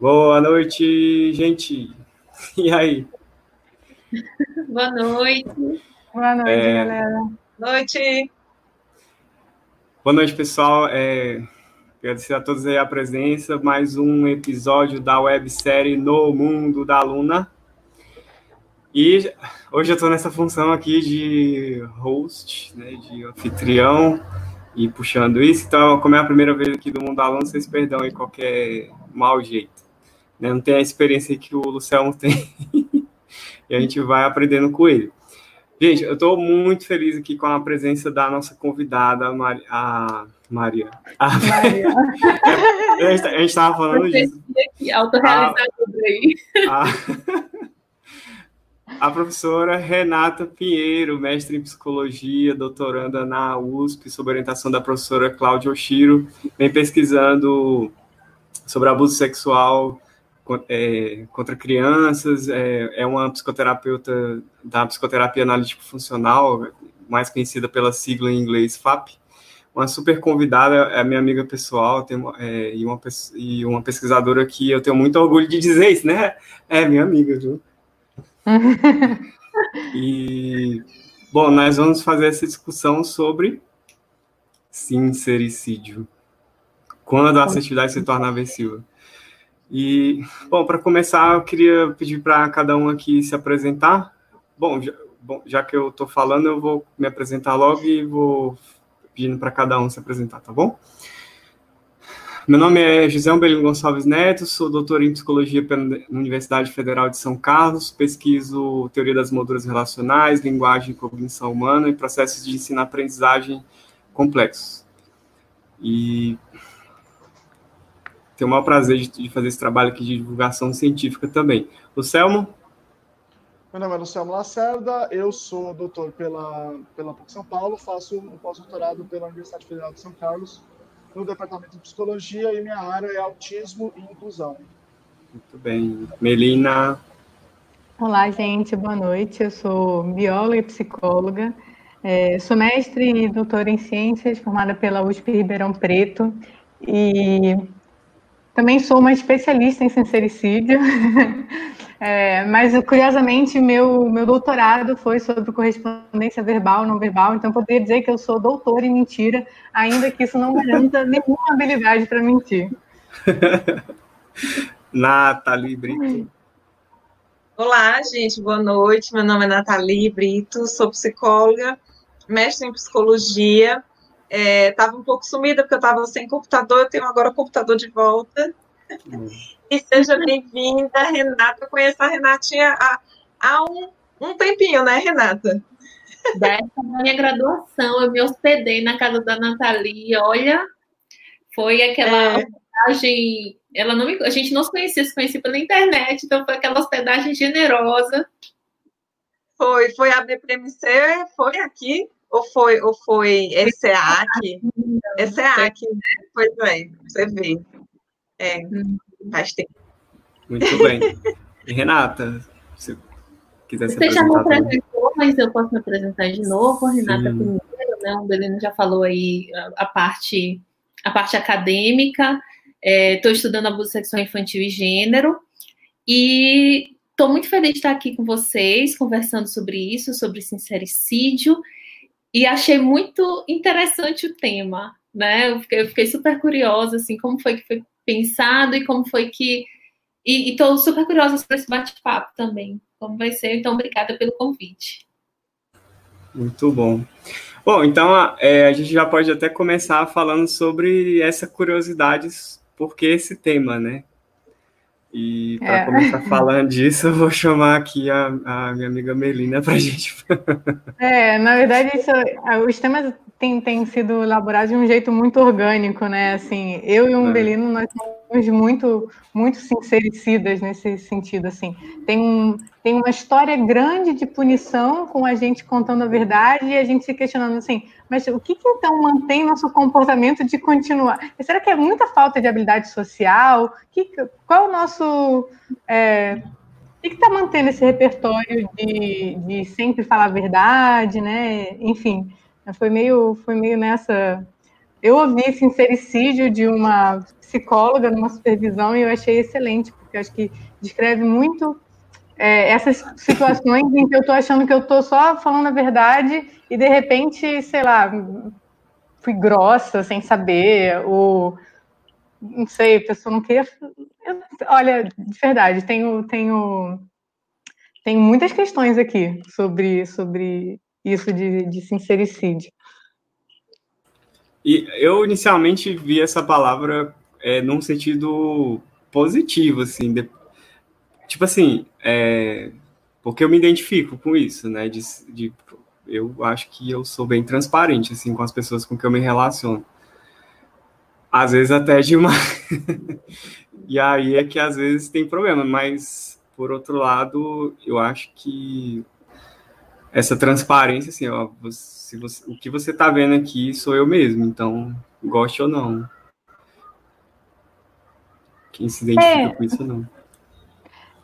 Boa noite, gente. E aí? Boa noite. Boa noite, é... galera. Boa noite. Boa noite, pessoal. É... Agradecer a todos aí a presença. Mais um episódio da websérie No Mundo da Luna. E hoje eu estou nessa função aqui de host, né, de anfitrião e puxando isso. Então, como é a primeira vez aqui do Mundo da Luna, vocês perdão aí qualquer mau jeito. Né? Não tem a experiência que o Luciano tem. e a gente vai aprendendo com ele. Gente, eu estou muito feliz aqui com a presença da nossa convidada, a, Mari, a Maria. A, Maria. a gente estava falando disso. Aí. A, a professora Renata Pinheiro, mestre em psicologia, doutoranda na USP, sob orientação da professora Cláudia Oshiro, vem pesquisando sobre abuso sexual é, contra crianças, é, é, uma psicoterapeuta da psicoterapia analítico-funcional, mais conhecida pela sigla em inglês FAP, uma super convidada, é minha amiga pessoal tem, é, e, uma, e uma pesquisadora que eu tenho muito orgulho de dizer isso, né? É minha amiga, viu? e, bom, nós vamos fazer essa discussão sobre sincericídio. Quando a assertividade se torna aversiva. E, bom, para começar, eu queria pedir para cada um aqui se apresentar. Bom, já, bom, já que eu estou falando, eu vou me apresentar logo e vou pedindo para cada um se apresentar, tá bom? Meu nome é José Umbelino Gonçalves Neto, sou doutor em psicologia pela Universidade Federal de São Carlos, pesquiso teoria das molduras relacionais, linguagem e cognição humana e processos de ensino-aprendizagem complexos. E tenho o maior prazer de, de, fazer esse trabalho aqui de divulgação científica também. O Selmo? Meu nome é Luciano Lacerda, eu sou doutor pela, pela PUC São Paulo, faço um pós-doutorado pela Universidade Federal de São Carlos, no Departamento de Psicologia, e minha área é autismo e inclusão. Muito bem. Melina? Olá, gente, boa noite. Eu sou bióloga e psicóloga, é, sou mestre e doutora em ciências, formada pela USP Ribeirão Preto, e também sou uma especialista em sincericídio, é, mas curiosamente meu, meu doutorado foi sobre correspondência verbal, não verbal, então poderia dizer que eu sou doutora em mentira, ainda que isso não garanta nenhuma habilidade para mentir. Nathalie Brito. Olá, gente, boa noite. Meu nome é Nathalie Brito, sou psicóloga, mestre em psicologia Estava é, um pouco sumida porque eu estava sem computador, eu tenho agora o computador de volta. Hum. E seja bem-vinda, Renata. Eu conheço a Renatinha há, há um, um tempinho, né, Renata? Dessa minha graduação, eu me hospedei na casa da Nathalie. Olha, foi aquela é. hospedagem. Ela não me, a gente não se conhecia, se conhecia pela internet, então foi aquela hospedagem generosa. Foi, foi a BPMC, foi aqui ou foi, ou foi ESEAC? ESEAC, né? Pois é, você vê. É, faz tempo. Muito bem. E Renata, se quiser se Você já me apresentou, mas eu posso me apresentar de novo. Renata Sim. primeiro, né? O Belino já falou aí a, a parte, a parte acadêmica. Estou é, estudando abuso sexual infantil e gênero. E estou muito feliz de estar aqui com vocês, conversando sobre isso, sobre sincericídio e achei muito interessante o tema, né? Eu fiquei, eu fiquei, super curiosa, assim, como foi que foi pensado e como foi que. E estou super curiosa sobre esse bate-papo também, como vai ser. Então, obrigada pelo convite. Muito bom. Bom, então é, a gente já pode até começar falando sobre essa curiosidade, por que esse tema, né? E para é. começar falando disso, eu vou chamar aqui a, a minha amiga Melina para a gente. É, na verdade, isso, os temas têm, têm sido elaborados de um jeito muito orgânico, né? Assim, eu e o Umbelino, é. nós somos muito, muito sincericidas nesse sentido, assim. Tem, um, tem uma história grande de punição com a gente contando a verdade e a gente se questionando assim, mas o que, que então mantém nosso comportamento de continuar? Será que é muita falta de habilidade social? Que, qual é o nosso... É, o que está mantendo esse repertório de, de sempre falar a verdade, né? Enfim, foi meio, foi meio nessa. Eu ouvi sincericídio de uma psicóloga numa supervisão e eu achei excelente, porque acho que descreve muito é, essas situações em que eu estou achando que eu estou só falando a verdade e de repente, sei lá, fui grossa sem saber, ou não sei, a pessoa não queria. Eu, olha, de verdade, tenho, tenho, tenho muitas questões aqui sobre, sobre isso de, de sincericídio. E eu inicialmente vi essa palavra é, num sentido positivo, assim, de, tipo assim, é, porque eu me identifico com isso, né? De, de, eu acho que eu sou bem transparente, assim, com as pessoas com que eu me relaciono. Às vezes até demais. e aí é que às vezes tem problema, mas por outro lado, eu acho que essa transparência, assim, ó, você, você, o que você está vendo aqui sou eu mesmo, então, goste ou não. Quem se identifica é. com isso, não.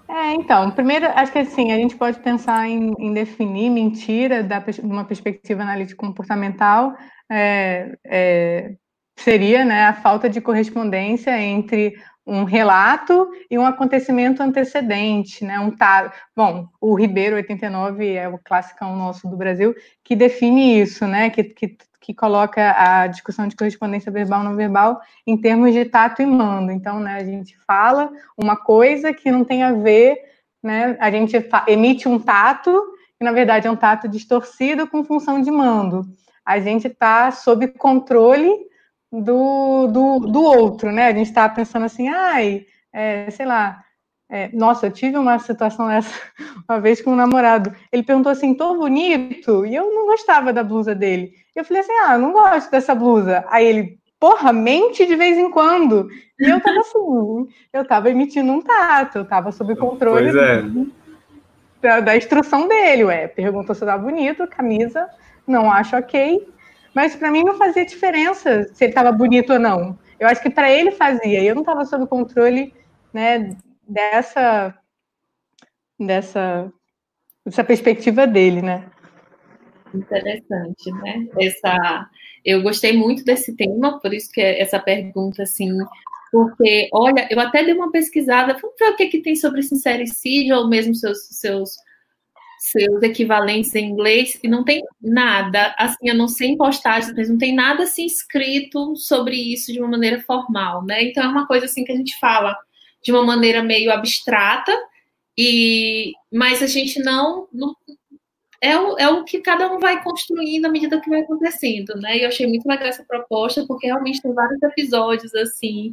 É, então, primeiro, acho que assim, a gente pode pensar em, em definir mentira da, de uma perspectiva analítica comportamental, é, é, seria né, a falta de correspondência entre um relato e um acontecimento antecedente, né? Um tá, bom, o Ribeiro 89 é o classicão nosso do Brasil que define isso, né? Que, que, que coloca a discussão de correspondência verbal não verbal em termos de tato e mando. Então, né? A gente fala uma coisa que não tem a ver, né? A gente emite um tato que na verdade é um tato distorcido com função de mando. A gente está sob controle do, do, do outro, né? A gente estava pensando assim, ai, é, sei lá, é, nossa, eu tive uma situação essa uma vez com um namorado. Ele perguntou assim, tô bonito? E eu não gostava da blusa dele. Eu falei assim, ah, não gosto dessa blusa. Aí ele, porra, mente de vez em quando. E eu tava assim, eu tava emitindo um tato, eu tava sob controle é. da, da, instrução dele, ué. Perguntou se eu tava bonito, camisa, não acho ok. Mas para mim não fazia diferença se ele estava bonito ou não. Eu acho que para ele fazia. Eu não estava sob controle né, dessa, dessa, dessa perspectiva dele, né? Interessante, né? Essa, eu gostei muito desse tema, por isso que é essa pergunta, assim, porque, olha, eu até dei uma pesquisada, vamos ver o que, que tem sobre sincericídio ou mesmo seus, seus seus equivalentes em inglês e não tem nada, assim, a não ser em postagens, mas não tem nada assim escrito sobre isso de uma maneira formal, né? Então é uma coisa assim que a gente fala de uma maneira meio abstrata e mas a gente não, não é o, é o que cada um vai construindo à medida que vai acontecendo, né? E eu achei muito legal essa proposta porque realmente tem vários episódios assim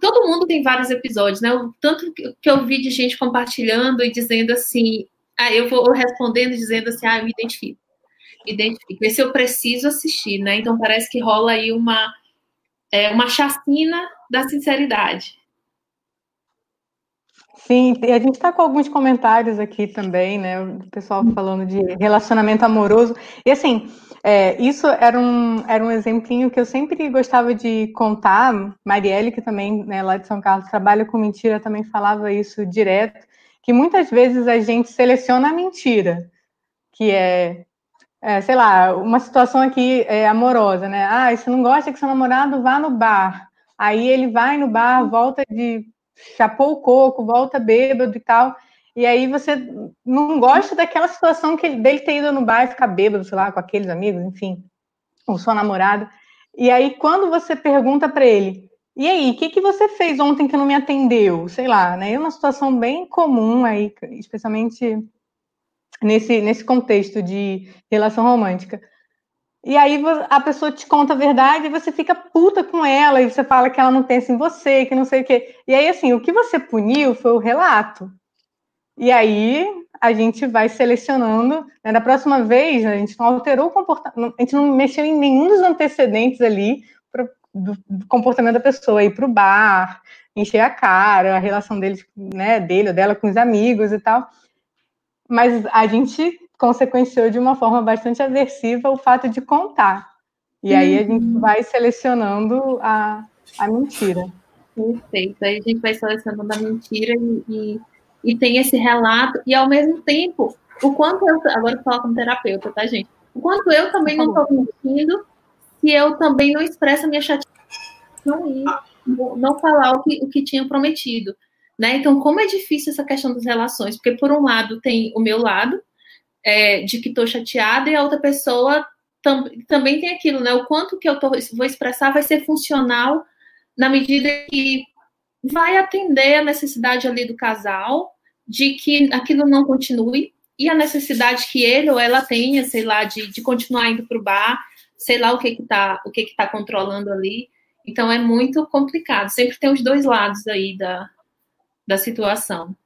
todo mundo tem vários episódios, né? O tanto que eu vi de gente compartilhando e dizendo assim, Aí eu vou respondendo dizendo assim, ah, eu me identifico. Me identifico. Esse eu preciso assistir, né? Então parece que rola aí uma, é, uma chacina da sinceridade. Sim, a gente está com alguns comentários aqui também, né? O pessoal falando de relacionamento amoroso. E assim, é, isso era um, era um exemplinho que eu sempre gostava de contar. Marielle, que também, né, lá de São Carlos, trabalha com mentira, também falava isso direto que muitas vezes a gente seleciona a mentira, que é, é sei lá, uma situação aqui é, amorosa, né? Ah, você não gosta que seu namorado vá no bar. Aí ele vai no bar, volta de chapou o coco, volta bêbado e tal. E aí você não gosta daquela situação que ele, dele ter ido no bar e ficar bêbado, sei lá, com aqueles amigos, enfim, ou sua namorada. E aí, quando você pergunta para ele, e aí, o que, que você fez ontem que não me atendeu? Sei lá, né? É uma situação bem comum aí, especialmente nesse, nesse contexto de relação romântica. E aí a pessoa te conta a verdade e você fica puta com ela, e você fala que ela não pensa em você, que não sei o quê. E aí, assim, o que você puniu foi o relato. E aí a gente vai selecionando. Né? Da próxima vez, a gente não alterou o comportamento, a gente não mexeu em nenhum dos antecedentes ali do, do comportamento da pessoa, ir para o bar, encher a cara, a relação dele, né, dele ou dela com os amigos e tal. Mas a gente consequenciou de uma forma bastante aversiva o fato de contar. E aí a gente uhum. vai selecionando a, a mentira. Perfeito. Aí a gente vai selecionando a mentira e, e, e tem esse relato, e ao mesmo tempo, o quanto eu. Agora eu falo como terapeuta, tá, gente? O quanto eu também não estou mentindo se eu também não expresso a minha chateação não falar o que, o que tinha prometido. Né? Então, como é difícil essa questão das relações? Porque, por um lado, tem o meu lado, é, de que estou chateada, e a outra pessoa tam, também tem aquilo, né? O quanto que eu tô, vou expressar vai ser funcional na medida que vai atender a necessidade ali do casal de que aquilo não continue e a necessidade que ele ou ela tenha, sei lá, de, de continuar indo para o bar, sei lá o que que tá, o que que tá controlando ali. Então é muito complicado. Sempre tem os dois lados aí da, da situação.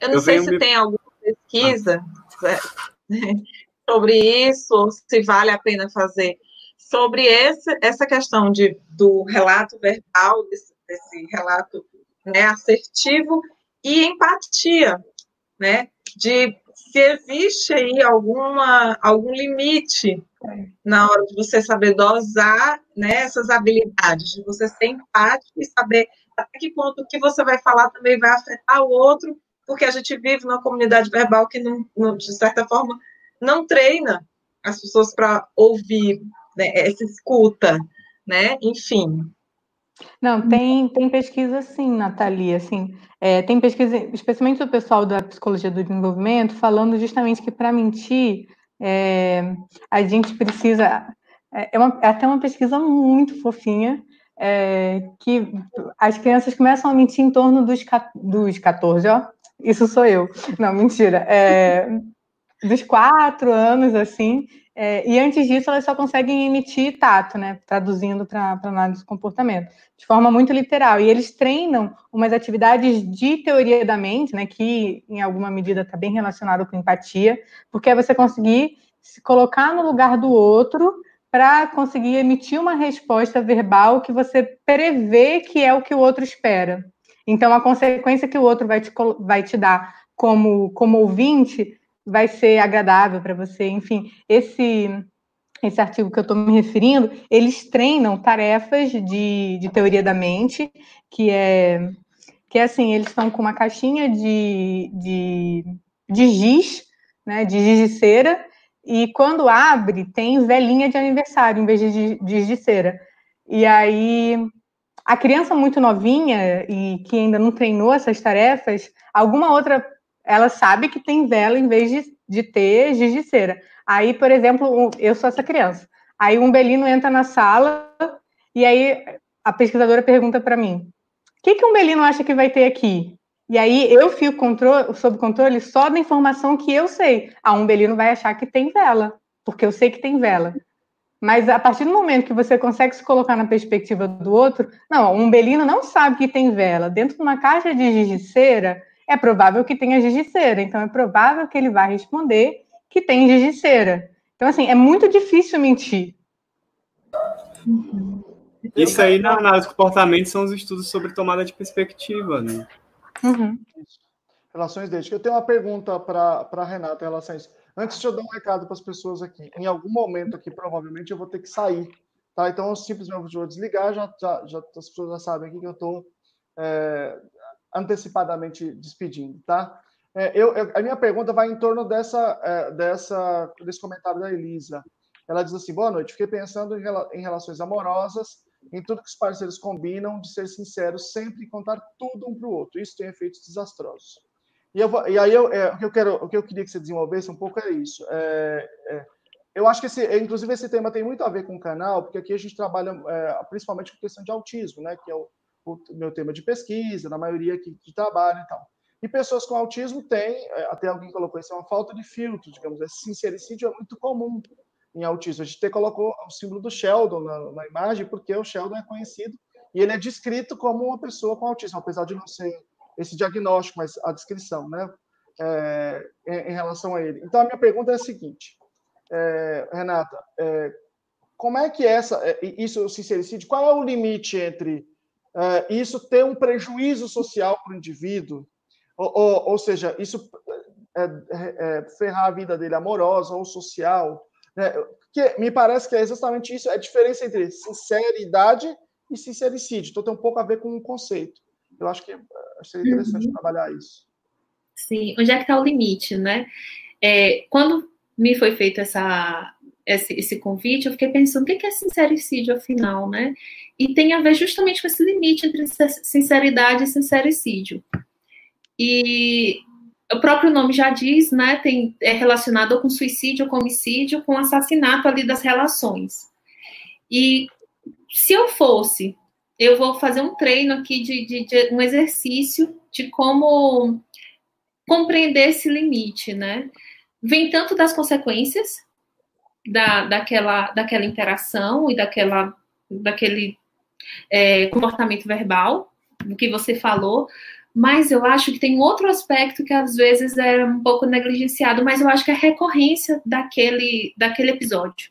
Eu não eu sei se me... tem alguma pesquisa ah. sobre isso, ou se vale a pena fazer sobre esse, essa questão de, do relato verbal, desse, desse relato né, assertivo e empatia, né? De se existe aí alguma, algum limite na hora de você saber dosar né, essas habilidades, de você ser empático e saber até que ponto o que você vai falar também vai afetar o outro, porque a gente vive numa comunidade verbal que, não, não de certa forma, não treina as pessoas para ouvir, né, essa escuta, né? Enfim. Não, tem, tem pesquisa sim, Nathalie, assim, é, tem pesquisa, especialmente do pessoal da psicologia do desenvolvimento, falando justamente que para mentir, é, a gente precisa, é, é, uma, é, até uma pesquisa muito fofinha, é, que as crianças começam a mentir em torno dos, dos 14, ó, isso sou eu, não, mentira, é, dos quatro anos, assim, é, e antes disso, elas só conseguem emitir tato, né? Traduzindo para análise do comportamento, de forma muito literal. E eles treinam umas atividades de teoria da mente, né? Que em alguma medida está bem relacionado com empatia, porque é você conseguir se colocar no lugar do outro para conseguir emitir uma resposta verbal que você prevê que é o que o outro espera. Então, a consequência que o outro vai te, vai te dar como, como ouvinte vai ser agradável para você. Enfim, esse esse artigo que eu estou me referindo, eles treinam tarefas de, de teoria da mente, que é que é assim, eles estão com uma caixinha de, de, de giz, né, de giz de cera, e quando abre, tem velhinha de aniversário em vez de giz de cera. E aí, a criança muito novinha e que ainda não treinou essas tarefas, alguma outra ela sabe que tem vela em vez de, de ter giz de cera. Aí, por exemplo, eu sou essa criança. Aí um belino entra na sala e aí a pesquisadora pergunta para mim: o que, que um belino acha que vai ter aqui? E aí eu fico controle, sob controle só da informação que eu sei. Ah, um belino vai achar que tem vela, porque eu sei que tem vela. Mas a partir do momento que você consegue se colocar na perspectiva do outro, não, um belino não sabe que tem vela. Dentro de uma caixa de giz de cera, é provável que tenha gigiceira. Então, é provável que ele vá responder que tem gigiceira. Então, assim, é muito difícil mentir. Isso aí na análise de comportamento são os estudos sobre tomada de perspectiva, né? Uhum. Relações desde. Eu tenho uma pergunta para a Renata em relação a isso. Antes de eu dar um recado para as pessoas aqui, em algum momento aqui, provavelmente, eu vou ter que sair. Tá? Então, eu simplesmente vou desligar, já, já, já as pessoas já sabem aqui que eu estou é, antecipadamente despedindo, tá? É, eu, eu, a minha pergunta vai em torno dessa, é, dessa, desse comentário da Elisa. Ela diz assim: boa noite. Fiquei pensando em, em, relações amorosas, em tudo que os parceiros combinam, de ser sinceros, sempre contar tudo um para o outro. Isso tem efeitos desastrosos. E, eu, e aí eu, é, o que eu quero, o que eu queria que você desenvolvesse um pouco é isso. É, é, eu acho que esse, inclusive esse tema tem muito a ver com o canal, porque aqui a gente trabalha é, principalmente com questão de autismo, né? Que é o meu tema de pesquisa, na maioria que, que trabalha e tal. E pessoas com autismo têm, é, até alguém colocou isso, é uma falta de filtro, digamos. Esse sincericídio é muito comum em autismo. A gente até colocou o símbolo do Sheldon na, na, imagem, porque o Sheldon é conhecido e ele é descrito como uma pessoa com autismo, apesar de não ser esse diagnóstico, mas a descrição, né? É, em, relação a ele. Então, a minha pergunta é a seguinte, é, Renata, é, como é que é essa, é, isso, o sincericídio, qual é o limite entre isso ter um prejuízo social para o indivíduo, ou, ou, ou, seja, isso é, é, é, ferrar a vida dele amorosa ou social, né? que me parece que é exatamente isso, é a diferença entre sinceridade e sincericídio. Então tem um pouco a ver com o conceito. Eu acho que seria interessante uhum. trabalhar isso. Sim, onde é que está o limite, né? É, quando me foi feita essa esse, esse convite, eu fiquei pensando o que é sincericídio, afinal, né? E tem a ver justamente com esse limite entre sinceridade e sincericídio. E o próprio nome já diz, né? Tem, é relacionado com suicídio, com homicídio, com assassinato ali das relações. E se eu fosse, eu vou fazer um treino aqui de, de, de um exercício de como compreender esse limite, né? Vem tanto das consequências da, daquela, daquela interação e daquela, daquele é, comportamento verbal, do que você falou, mas eu acho que tem outro aspecto que às vezes é um pouco negligenciado, mas eu acho que é a recorrência daquele, daquele episódio.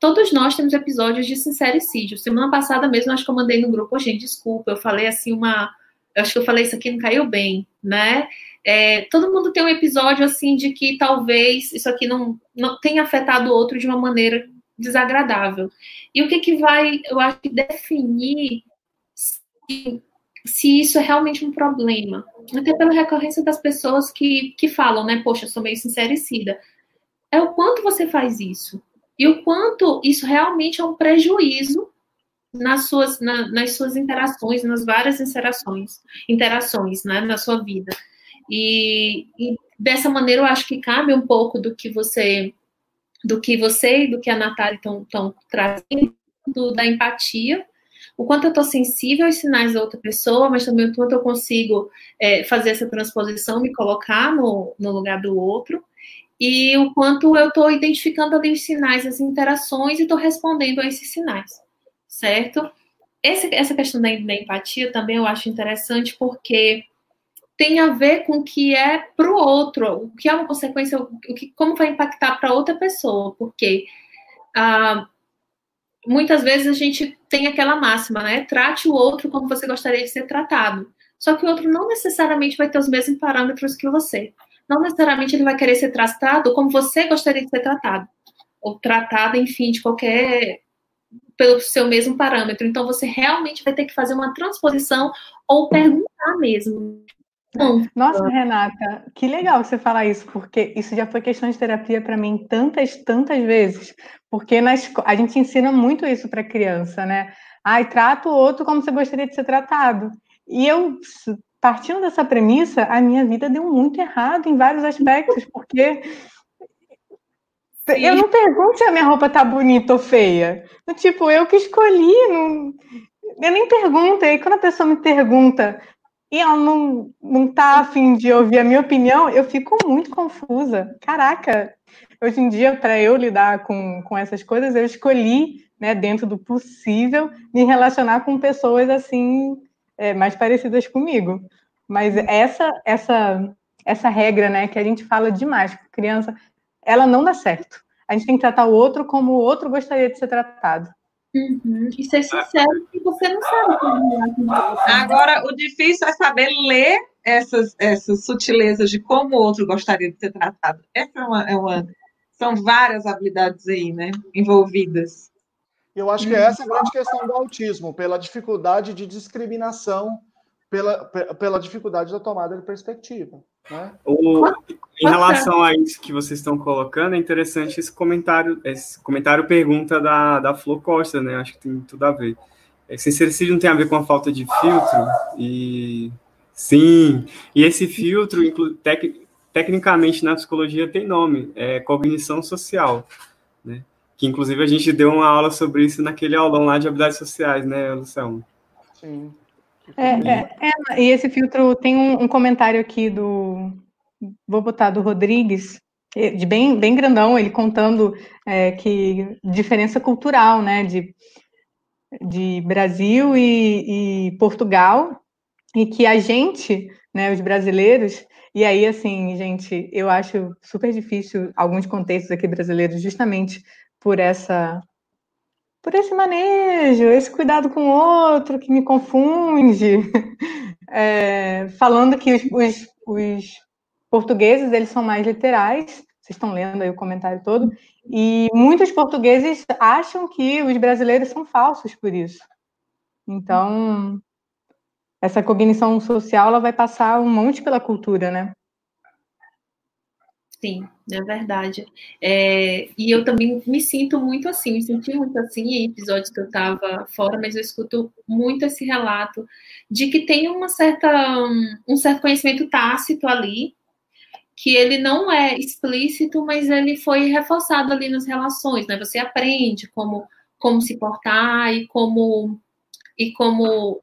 Todos nós temos episódios de sincericídio. Semana passada mesmo, acho que eu mandei no grupo, gente, desculpa, eu falei assim uma. Eu acho que eu falei isso aqui não caiu bem, né? É, todo mundo tem um episódio assim de que talvez isso aqui não, não tenha afetado o outro de uma maneira desagradável. E o que, que vai, eu acho definir se, se isso é realmente um problema? Até pela recorrência das pessoas que, que falam, né? Poxa, sou meio sincericida. É o quanto você faz isso. E o quanto isso realmente é um prejuízo nas suas, na, nas suas interações, nas várias interações, interações né, na sua vida. E, e, dessa maneira eu acho que cabe um pouco do que você do que você e do que a Natália estão trazendo da empatia, o quanto eu estou sensível aos sinais da outra pessoa, mas também o quanto eu consigo é, fazer essa transposição, me colocar no, no lugar do outro, e o quanto eu estou identificando ali os sinais, as interações e estou respondendo a esses sinais, certo? Esse, essa questão da, da empatia também eu acho interessante porque tem a ver com o que é para o outro, o que é uma consequência, o que, como vai impactar para outra pessoa, porque ah, muitas vezes a gente tem aquela máxima, né? Trate o outro como você gostaria de ser tratado. Só que o outro não necessariamente vai ter os mesmos parâmetros que você. Não necessariamente ele vai querer ser tratado como você gostaria de ser tratado. Ou tratado, enfim, de qualquer. Pelo seu mesmo parâmetro. Então você realmente vai ter que fazer uma transposição ou perguntar mesmo. Nossa, Renata, que legal você falar isso, porque isso já foi questão de terapia para mim tantas, tantas vezes. Porque na a gente ensina muito isso para criança, né? Ai, trata o outro como você gostaria de ser tratado. E eu, partindo dessa premissa, a minha vida deu muito errado em vários aspectos, porque Sim. eu não pergunto se a minha roupa tá bonita ou feia. Tipo, eu que escolhi, não... eu nem pergunto. E aí, quando a pessoa me pergunta e ela não, não tá afim de ouvir a minha opinião, eu fico muito confusa. Caraca, hoje em dia, para eu lidar com, com essas coisas, eu escolhi, né, dentro do possível, me relacionar com pessoas assim, é, mais parecidas comigo. Mas essa, essa, essa regra, né, que a gente fala demais com criança, ela não dá certo. A gente tem que tratar o outro como o outro gostaria de ser tratado. Uhum. E ser sincero que você não sabe como Agora, o difícil é saber ler essas, essas sutilezas de como o outro gostaria de ser tratado. Essa é uma, é uma são várias habilidades aí, né, envolvidas. Eu acho que essa é a grande questão do autismo, pela dificuldade de discriminação, pela, pela dificuldade da tomada de perspectiva. Né? O, em relação a isso que vocês estão colocando, é interessante esse comentário, esse comentário pergunta da, da Flor Costa, né? Acho que tem tudo a ver. Esse sincericídio não tem a ver com a falta de filtro, e sim, e esse filtro, tec, tecnicamente na psicologia tem nome, é cognição social, né? Que inclusive a gente deu uma aula sobre isso naquele aulão lá de habilidades sociais, né, Luciano? Sim. É, é, é, e esse filtro tem um, um, comentário aqui do. Vou botar do Rodrigues, de bem, bem grandão, ele contando é, que diferença cultural, né? De, de Brasil e, e, Portugal, e que a gente, né, os brasileiros, e aí, assim, gente, eu acho super difícil alguns contextos aqui brasileiros, justamente por essa por esse manejo, esse cuidado com o outro que me confunde, é, falando que os, os, os, portugueses eles são mais literais, vocês estão lendo aí o comentário todo, e muitos portugueses acham que os brasileiros são falsos por isso. Então, essa cognição social ela vai passar um monte pela cultura, né? Sim, é verdade. É, e eu também me sinto muito assim, me senti muito assim em episódios que eu estava fora, mas eu escuto muito esse relato de que tem uma certa, um certo conhecimento tácito ali, que ele não é explícito, mas ele foi reforçado ali nas relações, né? Você aprende como, como se portar e como e como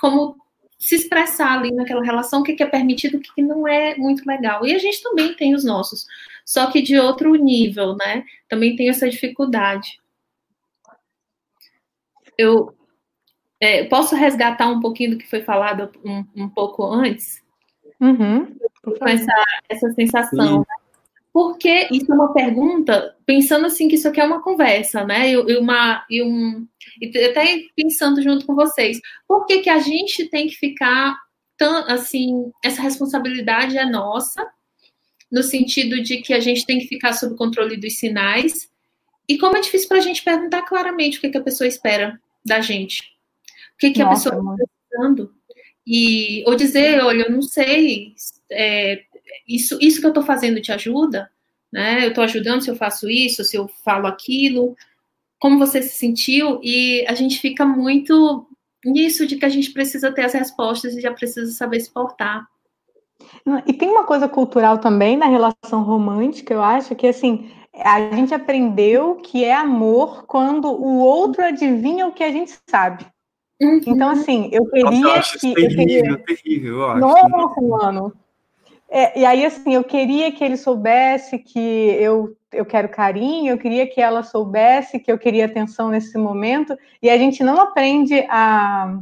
como se expressar ali naquela relação, o que é permitido, o que não é muito legal. E a gente também tem os nossos, só que de outro nível, né? Também tem essa dificuldade. Eu é, posso resgatar um pouquinho do que foi falado um, um pouco antes? Uhum, com essa, essa sensação. Né? Porque isso é uma pergunta, pensando assim que isso aqui é uma conversa, né? E, uma, e, um, e até pensando junto com vocês, por que, que a gente tem que ficar tão assim, essa responsabilidade é nossa, no sentido de que a gente tem que ficar sob controle dos sinais, e como é difícil para a gente perguntar claramente o que, que a pessoa espera da gente. O que, que nossa, a pessoa está precisando. E, ou dizer, olha, eu não sei, é, isso, isso que eu estou fazendo te ajuda? Né? Eu estou ajudando se eu faço isso, se eu falo aquilo. Como você se sentiu? E a gente fica muito nisso de que a gente precisa ter as respostas e já precisa saber se portar. E tem uma coisa cultural também na relação romântica, eu acho, que assim, a gente aprendeu que é amor quando o outro adivinha o que a gente sabe. Uhum. Então, assim, eu queria Nossa, eu acho que. Terrível, eu queria... terrível, eu acho. Nossa, mano. É, e aí, assim, eu queria que ele soubesse que eu, eu quero carinho, eu queria que ela soubesse que eu queria atenção nesse momento, e a gente não aprende a,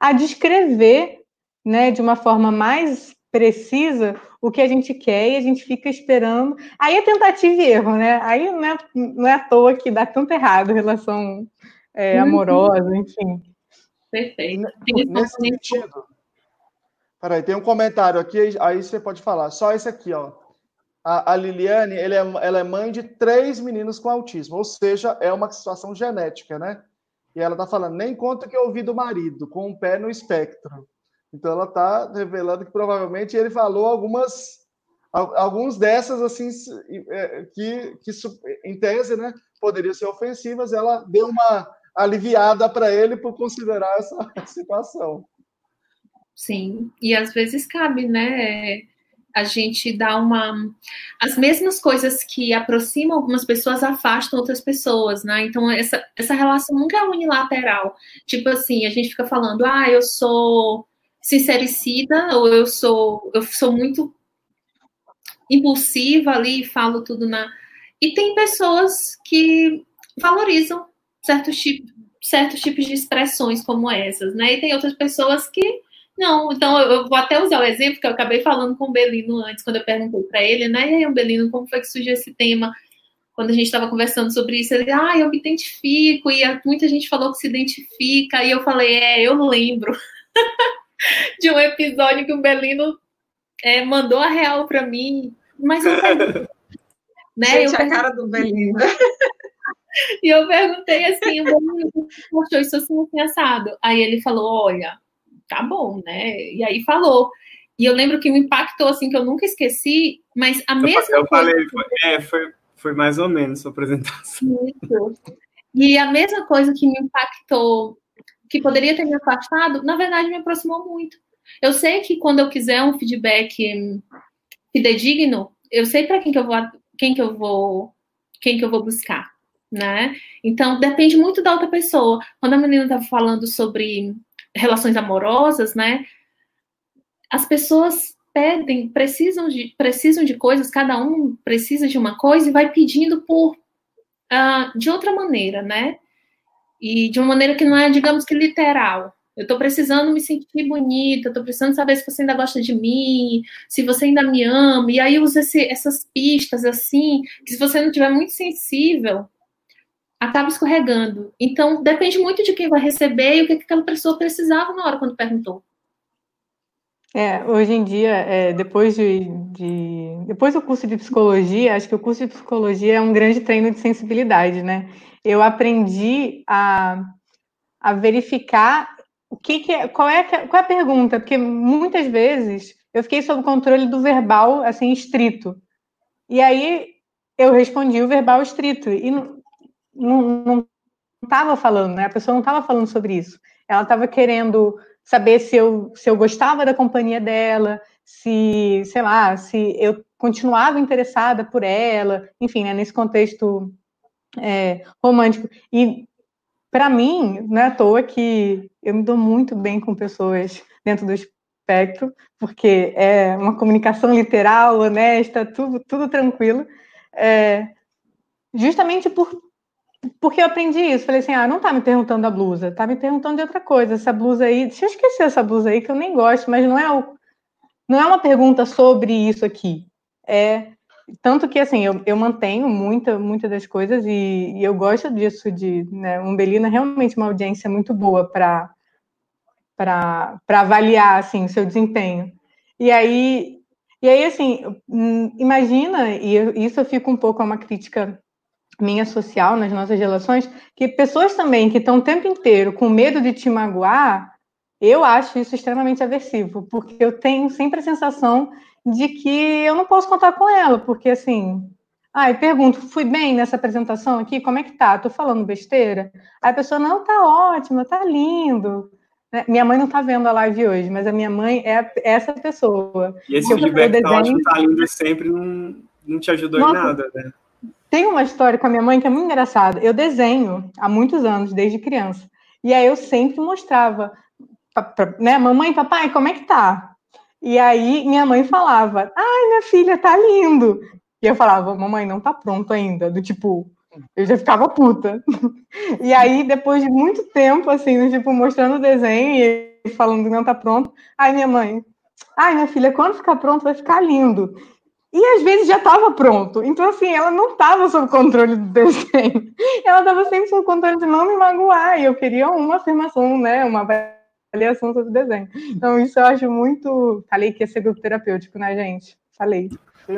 a descrever, né, de uma forma mais precisa o que a gente quer e a gente fica esperando. Aí é tentativa e erro, né? Aí não é, não é à toa que dá tanto errado relação é, uhum. amorosa, enfim. Perfeito. Nesse sentido, Peraí, tem um comentário aqui, aí você pode falar. Só esse aqui, ó. A, a Liliane, é, ela é mãe de três meninos com autismo, ou seja, é uma situação genética, né? E ela tá falando, nem conta que eu ouvi do marido, com um pé no espectro. Então ela tá revelando que provavelmente ele falou algumas alguns dessas assim é, que, que em tese, né, poderiam ser ofensivas, ela deu uma aliviada para ele por considerar essa situação. Sim, e às vezes cabe, né? A gente dá uma. As mesmas coisas que aproximam algumas pessoas afastam outras pessoas, né? Então, essa, essa relação nunca é unilateral. Tipo assim, a gente fica falando, ah, eu sou sincericida, ou eu sou, eu sou muito impulsiva ali falo tudo na. E tem pessoas que valorizam certos tipos, certos tipos de expressões como essas, né? E tem outras pessoas que não, então eu vou até usar o exemplo que eu acabei falando com o Belino antes, quando eu perguntei para ele, né? E aí, Belino, como foi que surgiu esse tema? Quando a gente estava conversando sobre isso, ele, ah, eu me identifico, e muita gente falou que se identifica, e eu falei, é, eu lembro de um episódio que o Belino é, mandou a real para mim, mas eu né? Gente, eu a cara do Belino. e eu perguntei assim, o Belino, achou isso assim, assim, assado? Aí ele falou, olha, tá bom, né? E aí falou. E eu lembro que me impactou, assim, que eu nunca esqueci, mas a eu mesma eu coisa... Falei, foi, é, foi, foi mais ou menos sua apresentação. Isso. E a mesma coisa que me impactou, que poderia ter me afastado, na verdade me aproximou muito. Eu sei que quando eu quiser um feedback fidedigno, eu sei para quem que eu vou, quem que eu vou, quem que eu vou buscar, né? Então depende muito da outra pessoa. Quando a menina estava falando sobre relações amorosas, né? As pessoas pedem, precisam de, precisam de coisas, cada um precisa de uma coisa e vai pedindo por uh, de outra maneira, né? E de uma maneira que não é, digamos que literal. Eu estou precisando me sentir bonita, estou precisando saber se você ainda gosta de mim, se você ainda me ama. E aí usa esse, essas pistas assim, que se você não tiver muito sensível, acaba escorregando. Então, depende muito de quem vai receber e o que aquela pessoa precisava na hora quando perguntou. É, hoje em dia, é, depois de, de, depois do curso de psicologia, acho que o curso de psicologia é um grande treino de sensibilidade, né? Eu aprendi a, a verificar o que, que é, qual é, qual é a pergunta, porque muitas vezes eu fiquei sob controle do verbal, assim, estrito. E aí eu respondi o verbal estrito e não estava falando, né? A pessoa não estava falando sobre isso. Ela estava querendo saber se eu, se eu gostava da companhia dela, se, sei lá, se eu continuava interessada por ela, enfim, né, nesse contexto é, romântico. E para mim, não é à toa que eu me dou muito bem com pessoas dentro do espectro, porque é uma comunicação literal, honesta, tudo, tudo tranquilo. É, justamente por, porque eu aprendi isso. Falei assim: ah, não tá me perguntando da blusa, tá me perguntando de outra coisa. Essa blusa aí, deixa eu esquecer essa blusa aí, que eu nem gosto, mas não é, o, não é uma pergunta sobre isso aqui. É tanto que assim eu, eu mantenho muita muita das coisas e, e eu gosto disso de né, Umbelina é realmente uma audiência muito boa para para avaliar assim seu desempenho e aí e aí assim hum, imagina e isso eu fico um pouco a uma crítica minha social nas nossas relações que pessoas também que estão o tempo inteiro com medo de te magoar eu acho isso extremamente aversivo porque eu tenho sempre a sensação de que eu não posso contar com ela, porque assim, ai, pergunto, fui bem nessa apresentação aqui? Como é que tá? Tô falando besteira? Aí a pessoa, não, tá ótima, tá lindo. Né? Minha mãe não tá vendo a live hoje, mas a minha mãe é essa pessoa. E esse feedback tá ótimo, tá lindo sempre não, não te ajudou Nossa, em nada, né? Tem uma história com a minha mãe que é muito engraçada. Eu desenho há muitos anos, desde criança. E aí eu sempre mostrava, pra, pra, né, mamãe, papai, como é que tá? E aí minha mãe falava: Ai, minha filha, tá lindo. E eu falava: Mamãe, não tá pronto ainda. Do tipo, eu já ficava puta. E aí, depois de muito tempo, assim, tipo, mostrando o desenho e falando que não tá pronto, aí minha mãe: Ai, minha filha, quando ficar pronto, vai ficar lindo. E às vezes já estava pronto. Então, assim, ela não estava sob controle do desenho. Ela estava sempre sob controle de não me magoar. E eu queria uma afirmação, né? Uma avaliação sobre desenho. Então, isso eu acho muito. Falei que ia ser grupo terapêutico, né, gente? Falei.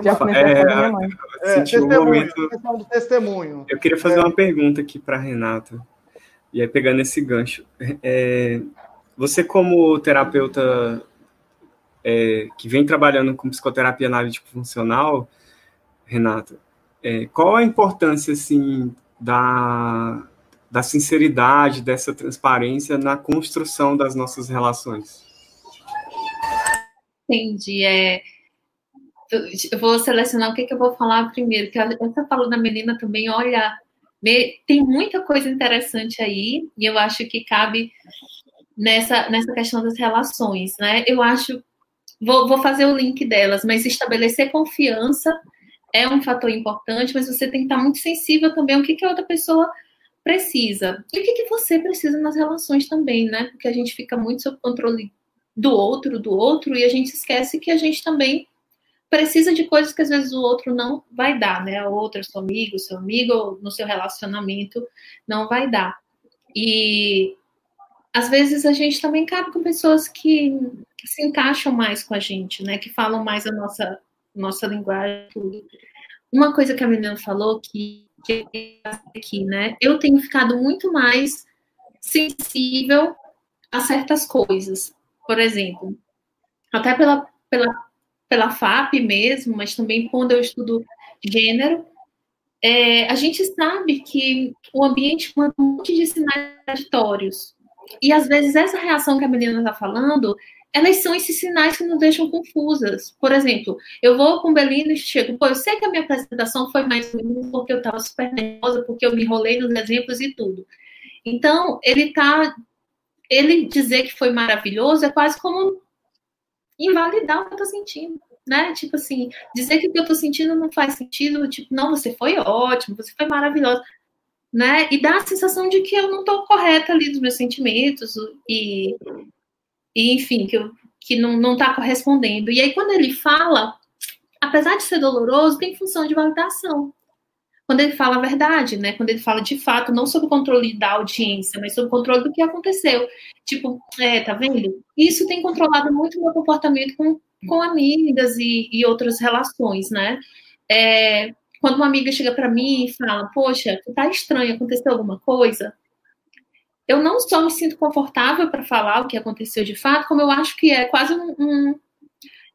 Já comecei é, a minha mãe. É, testemunho, um momento... do testemunho. Eu queria fazer é. uma pergunta aqui para Renata. E aí, pegando esse gancho. É, você, como terapeuta é, que vem trabalhando com psicoterapia analítico funcional, Renata, é, qual a importância assim da da sinceridade, dessa transparência na construção das nossas relações. Entendi. É, eu vou selecionar o que, que eu vou falar primeiro, que essa falou da menina também, olha, tem muita coisa interessante aí, e eu acho que cabe nessa, nessa questão das relações, né? Eu acho, vou, vou fazer o link delas, mas estabelecer confiança é um fator importante, mas você tem que estar muito sensível também ao que, que a outra pessoa precisa. E o que, que você precisa nas relações também, né? Porque a gente fica muito sob controle do outro, do outro, e a gente esquece que a gente também precisa de coisas que às vezes o outro não vai dar, né? O outro, seu amigo, seu amigo, no seu relacionamento, não vai dar. E às vezes a gente também cabe com pessoas que se encaixam mais com a gente, né? Que falam mais a nossa, nossa linguagem. Uma coisa que a menina falou que aqui, né? Eu tenho ficado muito mais sensível a certas coisas. Por exemplo, até pela, pela, pela FAP mesmo, mas também quando eu estudo gênero, é, a gente sabe que o ambiente manda um monte de sinais contraditórios. E às vezes essa reação que a menina está falando elas são esses sinais que nos deixam confusas. Por exemplo, eu vou com o Belino e chego, pô, eu sei que a minha apresentação foi mais porque eu estava super nervosa, porque eu me enrolei nos exemplos e tudo. Então, ele tá. Ele dizer que foi maravilhoso é quase como invalidar o que eu tô sentindo. Né? Tipo assim, dizer que o que eu tô sentindo não faz sentido, tipo, não, você foi ótimo, você foi maravilhosa. Né? E dá a sensação de que eu não estou correta ali dos meus sentimentos e e enfim, que, que não está correspondendo. E aí, quando ele fala, apesar de ser doloroso, tem função de validação. Quando ele fala a verdade, né? Quando ele fala de fato, não sob o controle da audiência, mas sob o controle do que aconteceu. Tipo, é, tá vendo? Isso tem controlado muito o meu comportamento com, com amigas e, e outras relações, né? É, quando uma amiga chega para mim e fala, poxa, tu tá estranho, aconteceu alguma coisa? eu não só me sinto confortável para falar o que aconteceu de fato, como eu acho que é quase um, um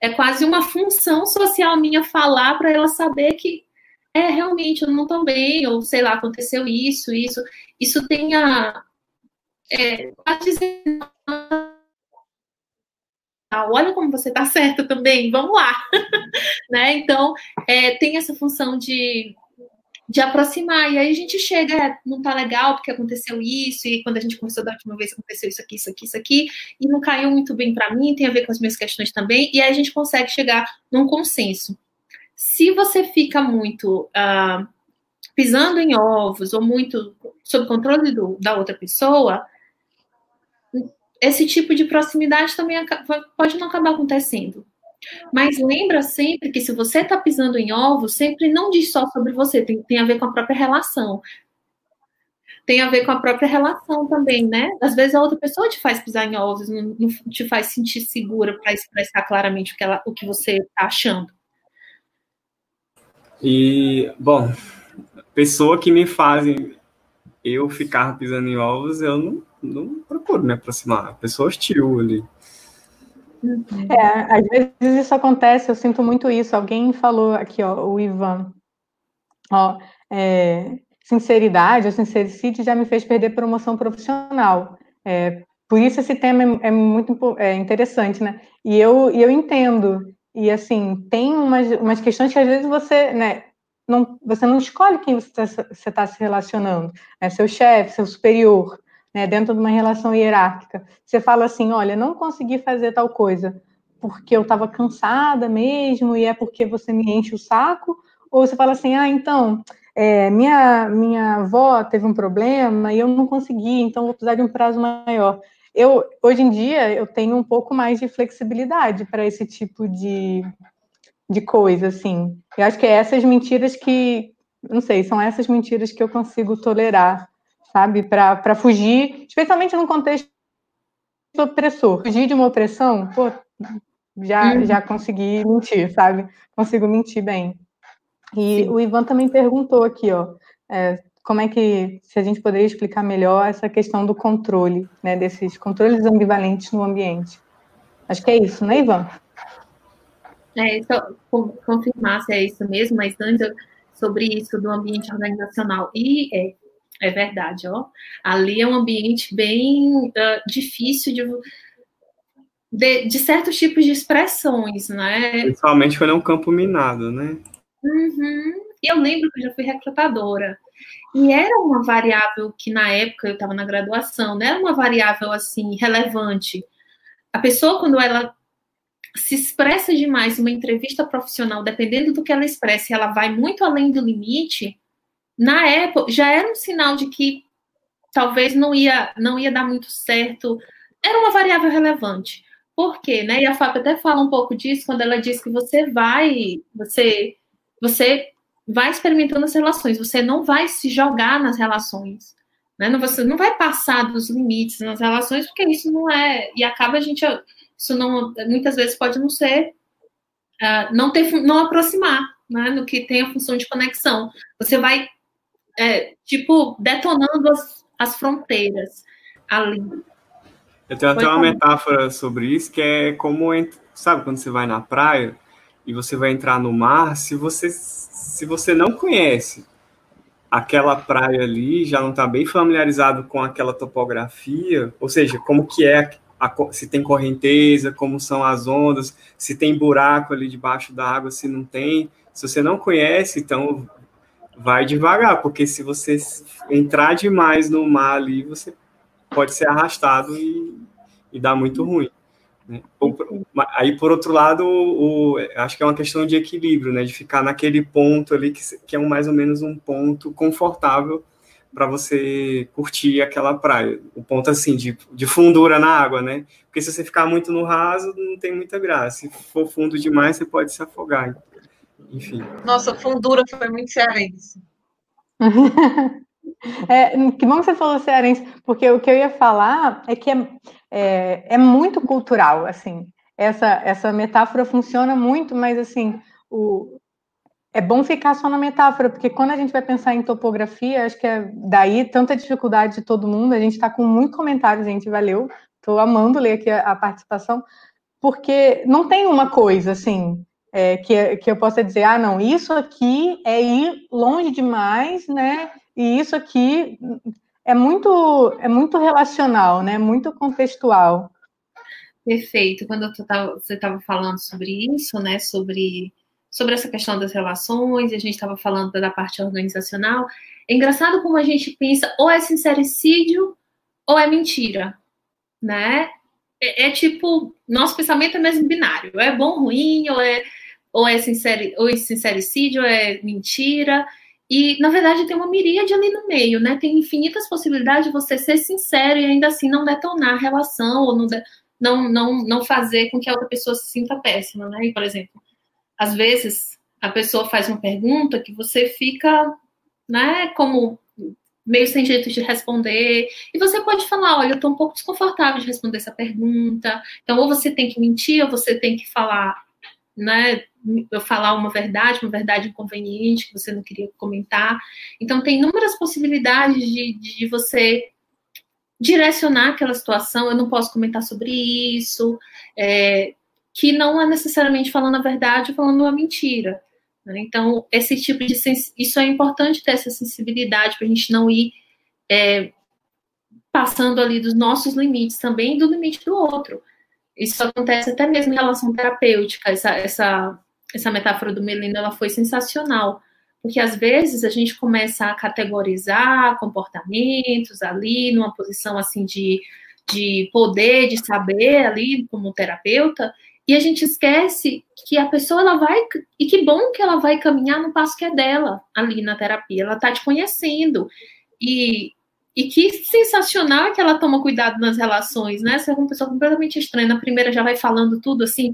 é quase uma função social minha falar para ela saber que é realmente eu não estou bem, ou sei lá, aconteceu isso, isso. Isso tem a. É, olha como você está certa também, vamos lá. né? Então, é, tem essa função de de aproximar. E aí a gente chega, é, não tá legal porque aconteceu isso, e quando a gente conversou da última vez aconteceu isso aqui, isso aqui, isso aqui, e não caiu muito bem para mim, tem a ver com as minhas questões também, e aí a gente consegue chegar num consenso. Se você fica muito uh, pisando em ovos ou muito sob controle do, da outra pessoa, esse tipo de proximidade também pode não acabar acontecendo. Mas lembra sempre que se você está pisando em ovos, sempre não diz só sobre você, tem, tem a ver com a própria relação. Tem a ver com a própria relação também, né? Às vezes a outra pessoa te faz pisar em ovos, não, não te faz sentir segura para expressar claramente o que, ela, o que você está achando. E, bom, pessoa que me fazem eu ficar pisando em ovos, eu não, não procuro me aproximar. Pessoa hostil ali. É, às vezes isso acontece, eu sinto muito isso. Alguém falou aqui, ó, o Ivan, ó, é, sinceridade ou sincericídio já me fez perder promoção profissional. É, por isso esse tema é, é muito é, interessante, né? E eu, eu entendo. E assim, tem umas, umas questões que às vezes você, né, não, você não escolhe quem você está tá se relacionando. É seu chefe, seu superior né, dentro de uma relação hierárquica, você fala assim, olha, não consegui fazer tal coisa porque eu estava cansada mesmo e é porque você me enche o saco, ou você fala assim, ah, então, é, minha, minha avó teve um problema e eu não consegui, então vou precisar de um prazo maior. Eu, hoje em dia, eu tenho um pouco mais de flexibilidade para esse tipo de, de coisa, assim. Eu acho que é essas mentiras que, não sei, são essas mentiras que eu consigo tolerar sabe? Para fugir, especialmente num contexto opressor. Fugir de uma opressão, pô, já, uhum. já consegui mentir, sabe? Consigo mentir bem. E Sim. o Ivan também perguntou aqui, ó, é, como é que, se a gente poderia explicar melhor essa questão do controle, né, desses controles ambivalentes no ambiente. Acho que é isso, né, Ivan? É, só confirmar se é isso mesmo, mas antes sobre isso do ambiente organizacional. E é, é verdade, ó. Ali é um ambiente bem uh, difícil de, de, de, certos tipos de expressões, né? Principalmente quando é um campo minado, né? Uhum. Eu lembro que eu já fui recrutadora. E era uma variável que na época eu estava na graduação, não era uma variável assim relevante. A pessoa, quando ela se expressa demais em uma entrevista profissional, dependendo do que ela expressa, ela vai muito além do limite, na época já era um sinal de que talvez não ia, não ia dar muito certo. Era uma variável relevante. Por quê? Né? E a Fábio até fala um pouco disso quando ela diz que você vai, você, você vai experimentando as relações, você não vai se jogar nas relações. Né? Você não vai passar dos limites nas relações, porque isso não é. E acaba a gente. Isso não, muitas vezes pode não ser. Uh, não, ter, não aproximar, né, no que tem a função de conexão. Você vai é, tipo, detonando as, as fronteiras ali. Eu tenho até uma metáfora sobre isso, que é como, sabe, quando você vai na praia e você vai entrar no mar, se você, se você não conhece aquela praia ali, já não está bem familiarizado com aquela topografia, ou seja, como que é, a, se tem correnteza, como são as ondas, se tem buraco ali debaixo da água, se não tem. Se você não conhece, então vai devagar, porque se você entrar demais no mar ali, você pode ser arrastado e, e dar muito ruim. Né? aí, por outro lado, o, o, acho que é uma questão de equilíbrio, né? de ficar naquele ponto ali que, que é um, mais ou menos um ponto confortável para você curtir aquela praia. O ponto assim de, de fundura na água, né? Porque se você ficar muito no raso, não tem muita graça. Se for fundo demais, você pode se afogar enfim. Nossa, fundura foi muito cearense. é, que bom que você falou cearense, porque o que eu ia falar é que é, é, é muito cultural, assim. Essa, essa metáfora funciona muito, mas assim, o, é bom ficar só na metáfora, porque quando a gente vai pensar em topografia, acho que é daí tanta dificuldade de todo mundo. A gente está com muito comentário, gente, valeu. Estou amando ler aqui a, a participação. porque não tem uma coisa assim é, que, que eu possa dizer, ah, não, isso aqui é ir longe demais, né? E isso aqui é muito é muito relacional, né? Muito contextual. Perfeito. Quando você estava falando sobre isso, né? Sobre sobre essa questão das relações, a gente estava falando da parte organizacional. É engraçado como a gente pensa, ou é sincericídio ou é mentira, né? É, é tipo, nosso pensamento é mesmo binário, é bom, ruim, ou é, ou é, sinceri, ou é sincericídio, ou é mentira. E, na verdade, tem uma miríade ali no meio, né? Tem infinitas possibilidades de você ser sincero e ainda assim não detonar a relação, ou não, não, não, não fazer com que a outra pessoa se sinta péssima, né? E, por exemplo, às vezes a pessoa faz uma pergunta que você fica, né, como meio sem jeito de responder, e você pode falar, olha, eu estou um pouco desconfortável de responder essa pergunta, então ou você tem que mentir, ou você tem que falar, né, eu falar uma verdade, uma verdade inconveniente que você não queria comentar. Então tem inúmeras possibilidades de, de você direcionar aquela situação, eu não posso comentar sobre isso, é, que não é necessariamente falando a verdade ou falando uma mentira. Né? Então, esse tipo de isso é importante ter essa sensibilidade para a gente não ir é, passando ali dos nossos limites também do limite do outro. Isso acontece até mesmo em relação terapêutica. Essa, essa, essa metáfora do Melino ela foi sensacional, porque às vezes a gente começa a categorizar comportamentos ali numa posição assim de, de poder, de saber ali como terapeuta, e a gente esquece que a pessoa ela vai e que bom que ela vai caminhar no passo que é dela ali na terapia. Ela está te conhecendo e e que sensacional que ela toma cuidado nas relações, né? Se é uma pessoa completamente estranha, na primeira já vai falando tudo assim,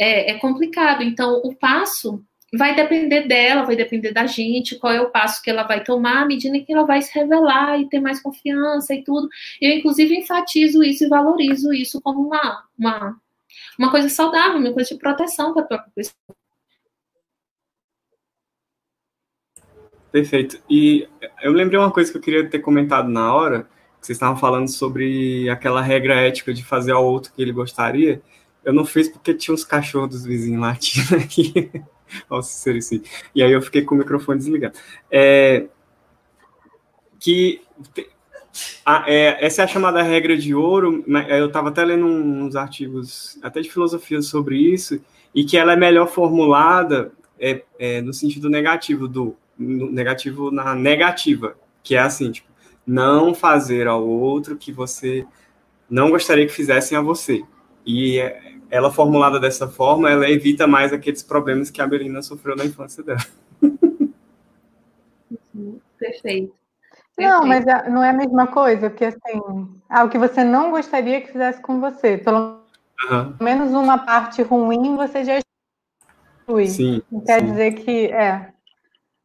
é, é complicado. Então, o passo vai depender dela, vai depender da gente, qual é o passo que ela vai tomar à medida que ela vai se revelar e ter mais confiança e tudo. Eu, inclusive, enfatizo isso e valorizo isso como uma, uma uma coisa saudável, uma coisa de proteção para a própria pessoa. Perfeito. E eu lembrei uma coisa que eu queria ter comentado na hora, que vocês estavam falando sobre aquela regra ética de fazer ao outro que ele gostaria. Eu não fiz porque tinha uns cachorros dos vizinhos latindo aqui. Nossa, sincericídio. E aí eu fiquei com o microfone desligado. É, que ah, é, essa é a chamada regra de ouro. Eu estava até lendo uns artigos, até de filosofia, sobre isso, e que ela é melhor formulada é, é, no sentido negativo, do negativo na negativa, que é assim, tipo, não fazer ao outro que você não gostaria que fizessem a você. E é, ela formulada dessa forma, ela evita mais aqueles problemas que a Belina sofreu na infância dela. Perfeito. Não, mas é, não é a mesma coisa, porque assim, ah, o que você não gostaria que fizesse com você, pelo uhum. menos uma parte ruim você já exclui. Sim, Quer sim. dizer que é.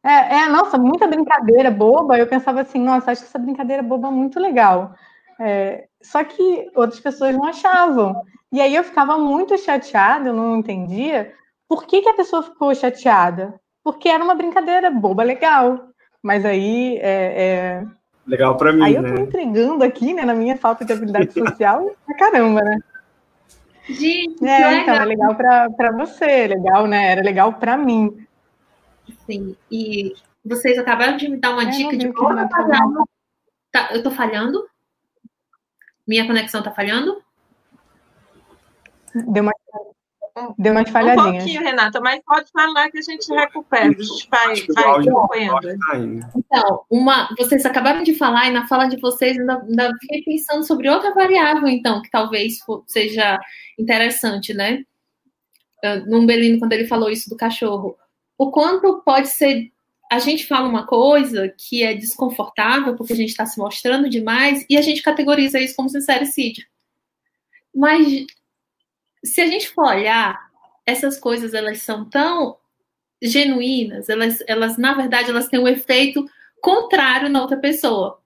é. É, nossa, muita brincadeira boba. Eu pensava assim, nossa, acho que essa brincadeira boba é muito legal. É, só que outras pessoas não achavam. E aí eu ficava muito chateada, eu não entendia por que, que a pessoa ficou chateada. Porque era uma brincadeira boba legal. Mas aí é, é... Legal para mim. Aí eu tô né? entregando aqui, né, na minha falta de habilidade social, pra caramba, né? Gente, é, então, é legal para você, legal, né? Era legal para mim. Sim, e vocês acabaram de me dar uma é, dica de como fazer. Tá, eu tô falhando? Minha conexão tá falhando? Deu uma Deu uma falhadinha. Um pouquinho, Renata, mas pode falar que a gente recupera, a gente vai, vai acompanhando. Então, uma, vocês acabaram de falar, e na fala de vocês ainda, ainda fiquei pensando sobre outra variável, então, que talvez seja interessante, né? Ah, no Belino, quando ele falou isso do cachorro. O quanto pode ser. A gente fala uma coisa que é desconfortável, porque a gente está se mostrando demais, e a gente categoriza isso como sincericídio. Mas se a gente for olhar, essas coisas elas são tão genuínas, elas, elas na verdade elas têm um efeito contrário na outra pessoa.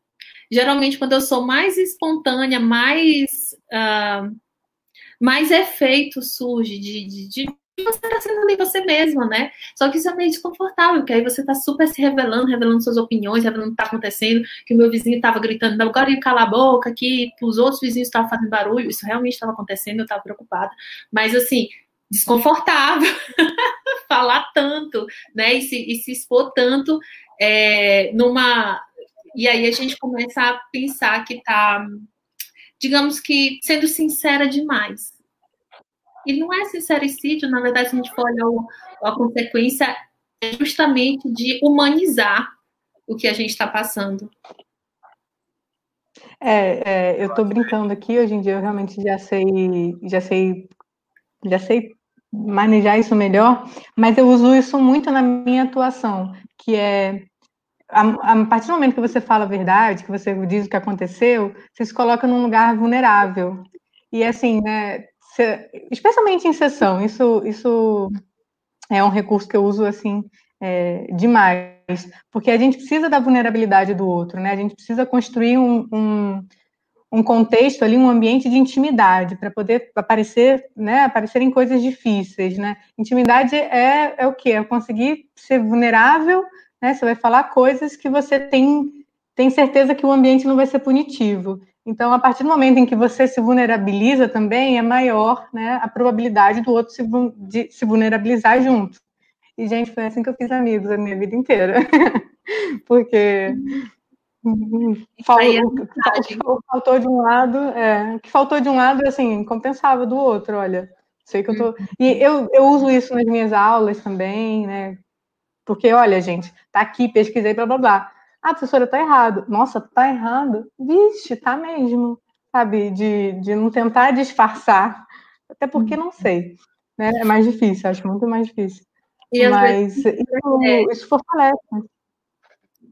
Geralmente, quando eu sou mais espontânea, mais uh, mais efeito surge de, de, de, você está sendo ali você mesma, né? Só que isso é meio desconfortável, porque aí você está super se revelando, revelando suas opiniões, revelando o que está acontecendo, que o meu vizinho estava gritando, agora ia calar a boca, que os outros vizinhos estavam fazendo barulho, isso realmente estava acontecendo, eu estava preocupada. Mas assim, desconfortável falar tanto, né? E se, e se expor tanto é, numa. E aí a gente começa a pensar que está, digamos que, sendo sincera demais. E não é sincericídio, na verdade, se a gente for olhar a consequência, é justamente de humanizar o que a gente está passando. É, é eu estou brincando aqui, hoje em dia eu realmente já sei, já sei, já sei manejar isso melhor, mas eu uso isso muito na minha atuação, que é a, a, partir do momento que você fala a verdade, que você diz o que aconteceu, você se coloca num lugar vulnerável. E assim, né, especialmente em sessão, isso, isso é um recurso que eu uso assim é, demais, porque a gente precisa da vulnerabilidade do outro, né? A gente precisa construir um, um um contexto ali, um ambiente de intimidade, para poder aparecer, né, aparecerem coisas difíceis, né? Intimidade é, é o quê? É conseguir ser vulnerável, né? Você vai falar coisas que você tem, tem certeza que o ambiente não vai ser punitivo. Então, a partir do momento em que você se vulnerabiliza também, é maior né, a probabilidade do outro se, de, se vulnerabilizar junto. E, gente, foi assim que eu fiz amigos a minha vida inteira. Porque Falou, faltou, faltou de um lado, é, que faltou de um lado, assim, compensava do outro, olha. Sei que eu tô. E eu, eu uso isso nas minhas aulas também, né? Porque, olha, gente, tá aqui, pesquisei, blá blá blá. Ah, professora, tá errado. Nossa, tá errado? Vixe, tá mesmo. Sabe? De, de não tentar disfarçar. Até porque não sei. Né? É mais difícil, acho muito mais difícil. E Mas vezes... isso, é. isso fortalece.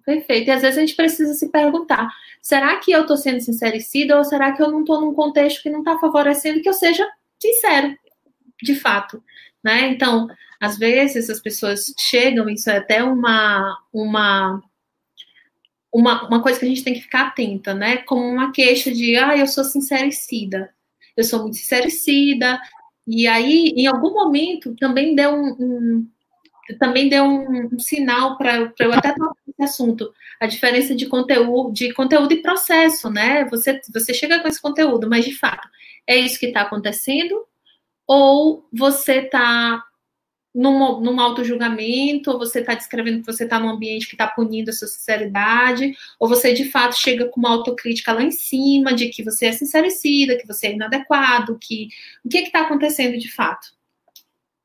Perfeito. E às vezes a gente precisa se perguntar: será que eu estou sendo sincericida ou será que eu não estou num contexto que não está favorecendo que eu seja sincero, de fato? Né? Então, às vezes as pessoas chegam, isso é até uma, uma, uma, uma coisa que a gente tem que ficar atenta, né? Como uma queixa de, ah, eu sou sincericida, eu sou muito sincericida. E aí, em algum momento, também deu um, um também deu um, um sinal para eu até tocar esse assunto, a diferença de conteúdo, de conteúdo e processo, né? Você, você chega com esse conteúdo, mas de fato, é isso que está acontecendo? Ou você está num, num auto-julgamento, ou você está descrevendo que você está num ambiente que está punindo a sua sinceridade, ou você de fato chega com uma autocrítica lá em cima de que você é sincericida, que você é inadequado, que o que está acontecendo de fato?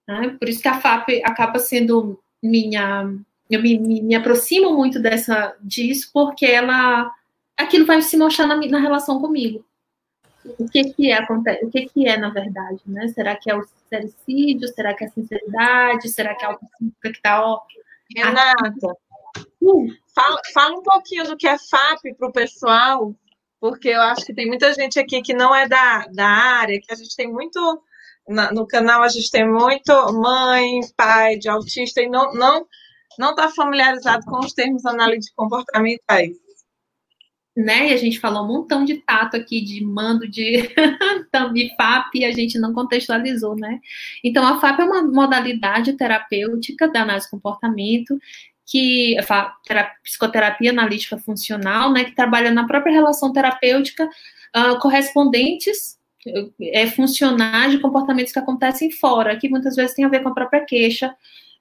Né? Por isso que a FAP acaba sendo minha. Eu me, me, me, aproximo muito dessa disso, porque ela. Aquilo vai se mostrar na, na relação comigo. O que que é, o que que é, na verdade, né? Será que é o sincericídio? Será que é a sinceridade? Será que é a autocrítica que está, ó... Renata, hum. fala, fala um pouquinho do que é FAP para o pessoal, porque eu acho que tem muita gente aqui que não é da, da área, que a gente tem muito no canal a gente tem muito mãe, pai de autista e não não não está familiarizado com os termos analíticos comportamentais. Né? E a gente falou um montão de tato aqui, de mando, de, de FAP, e a gente não contextualizou, né? Então, a FAP é uma modalidade terapêutica da análise de comportamento, que psicoterapia analítica funcional, né, que trabalha na própria relação terapêutica uh, correspondentes é, funcionar de comportamentos que acontecem fora, que muitas vezes tem a ver com a própria queixa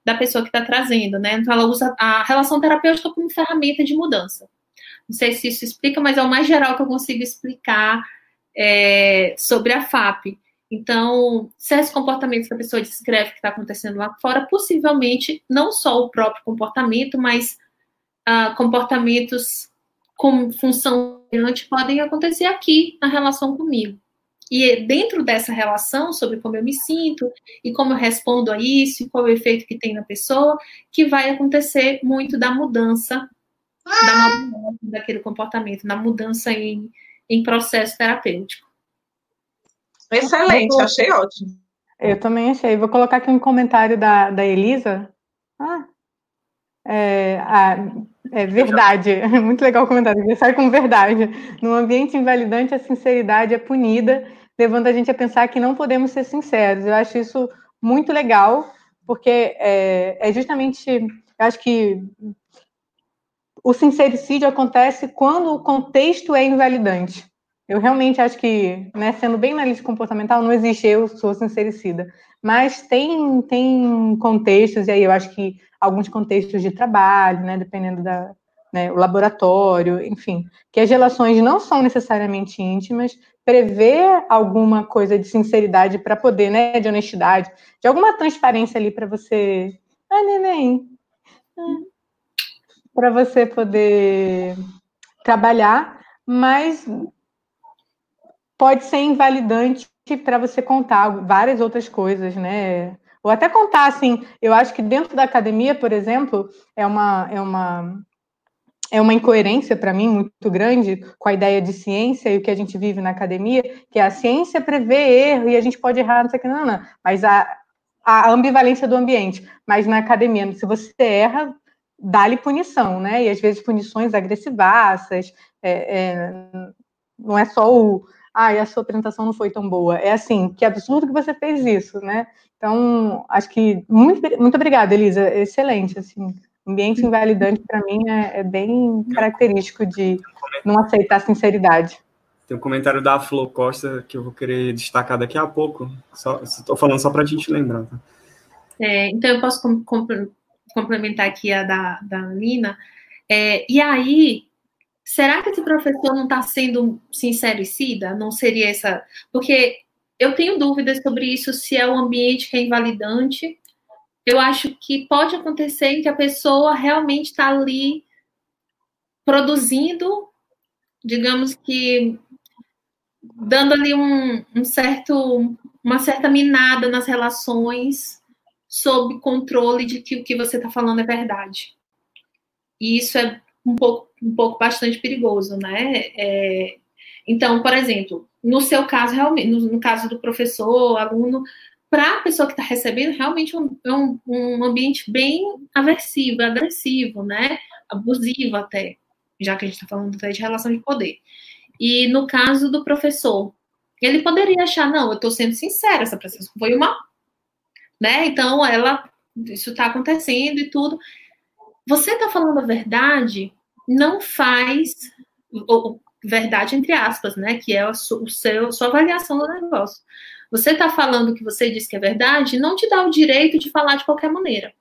da pessoa que está trazendo, né? Então, ela usa a relação terapêutica como ferramenta de mudança. Não sei se isso explica, mas é o mais geral que eu consigo explicar é, sobre a FAP. Então, certos comportamentos que a pessoa descreve que está acontecendo lá fora, possivelmente não só o próprio comportamento, mas uh, comportamentos com função podem acontecer aqui na relação comigo. E dentro dessa relação sobre como eu me sinto e como eu respondo a isso e qual é o efeito que tem na pessoa, que vai acontecer muito da mudança da mudança daquele comportamento, na mudança em, em processo terapêutico. Excelente, achei ótimo. Eu também achei. Vou colocar aqui um comentário da, da Elisa. Ah, é, a, é verdade, muito legal o comentário. Sai com verdade. No ambiente invalidante, a sinceridade é punida levando a gente a pensar que não podemos ser sinceros. Eu acho isso muito legal, porque é, é justamente, eu acho que o sincericídio acontece quando o contexto é invalidante. Eu realmente acho que, né, sendo bem analista comportamental, não existe eu sou sincericida. Mas tem, tem contextos, e aí eu acho que alguns contextos de trabalho, né, dependendo da, né, laboratório, enfim, que as relações não são necessariamente íntimas, prever alguma coisa de sinceridade para poder, né, de honestidade, de alguma transparência ali para você, ah, neném, para você poder trabalhar, mas pode ser invalidante para você contar várias outras coisas, né? Ou até contar assim, eu acho que dentro da academia, por exemplo, é uma é uma é uma incoerência para mim muito grande com a ideia de ciência e o que a gente vive na academia, que a ciência prevê erro e a gente pode errar, não sei o que, não, não. Mas a, a ambivalência do ambiente. Mas na academia, se você erra, dá-lhe punição, né? E às vezes punições agressivaças, é, é, não é só o ah, a sua apresentação não foi tão boa. É assim, que absurdo que você fez isso, né? Então, acho que muito, muito obrigada, Elisa. Excelente, assim. Ambiente invalidante, para mim, é, é, bem característico de não aceitar sinceridade. Tem um comentário da Flo Costa que eu vou querer destacar daqui a pouco. Estou falando só para a gente lembrar. Tá? É, então, eu posso com, com, complementar aqui a da, da Nina. É, e aí, será que esse professor não está sendo sincericida? Não seria essa. Porque eu tenho dúvidas sobre isso, se é o ambiente que é invalidante. Eu acho que pode acontecer que a pessoa realmente está ali produzindo, digamos que dando ali um, um certo, uma certa minada nas relações sob controle de que o que você está falando é verdade. E isso é um pouco, um pouco bastante perigoso, né? É, então, por exemplo, no seu caso, realmente, no, no caso do professor, aluno, para a pessoa que está recebendo, realmente é um, um, um, ambiente bem aversivo, agressivo, né? Abusivo até, já que a gente está falando até de relação de poder. E no caso do professor, ele poderia achar, não, eu estou sendo sincera, essa pessoa foi uma. Né? Então, ela, isso está acontecendo e tudo você está falando a verdade não faz ou, verdade entre aspas, né? Que é a o seu, sua avaliação do negócio. Você está falando que você diz que é verdade, não te dá o direito de falar de qualquer maneira.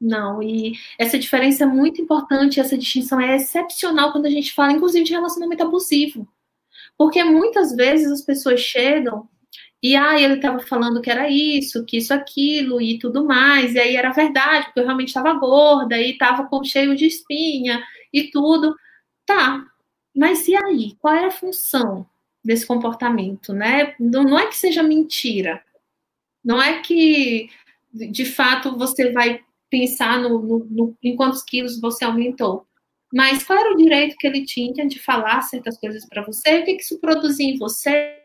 Não, e essa diferença é muito importante, essa distinção é excepcional quando a gente fala, inclusive, de relacionamento abusivo. Porque muitas vezes as pessoas chegam e aí ele estava falando que era isso, que isso, aquilo e tudo mais. E aí era verdade, porque eu realmente estava gorda e estava com cheio de espinha e tudo. Tá, mas e aí? Qual é a função desse comportamento, né? Não, não é que seja mentira. Não é que, de fato, você vai pensar no, no, no, em quantos quilos você aumentou. Mas qual era o direito que ele tinha de falar certas coisas para você? O que, que isso produzia em você?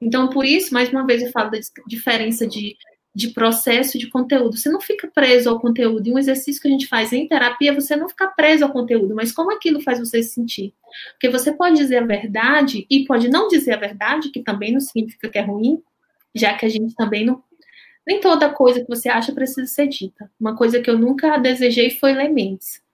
Então, por isso, mais uma vez, eu falo da diferença de, de processo de conteúdo. Você não fica preso ao conteúdo. E um exercício que a gente faz em terapia, você não fica preso ao conteúdo, mas como aquilo faz você se sentir. Porque você pode dizer a verdade e pode não dizer a verdade, que também não significa que é ruim, já que a gente também não. Nem toda coisa que você acha precisa ser dita. Uma coisa que eu nunca desejei foi Lementes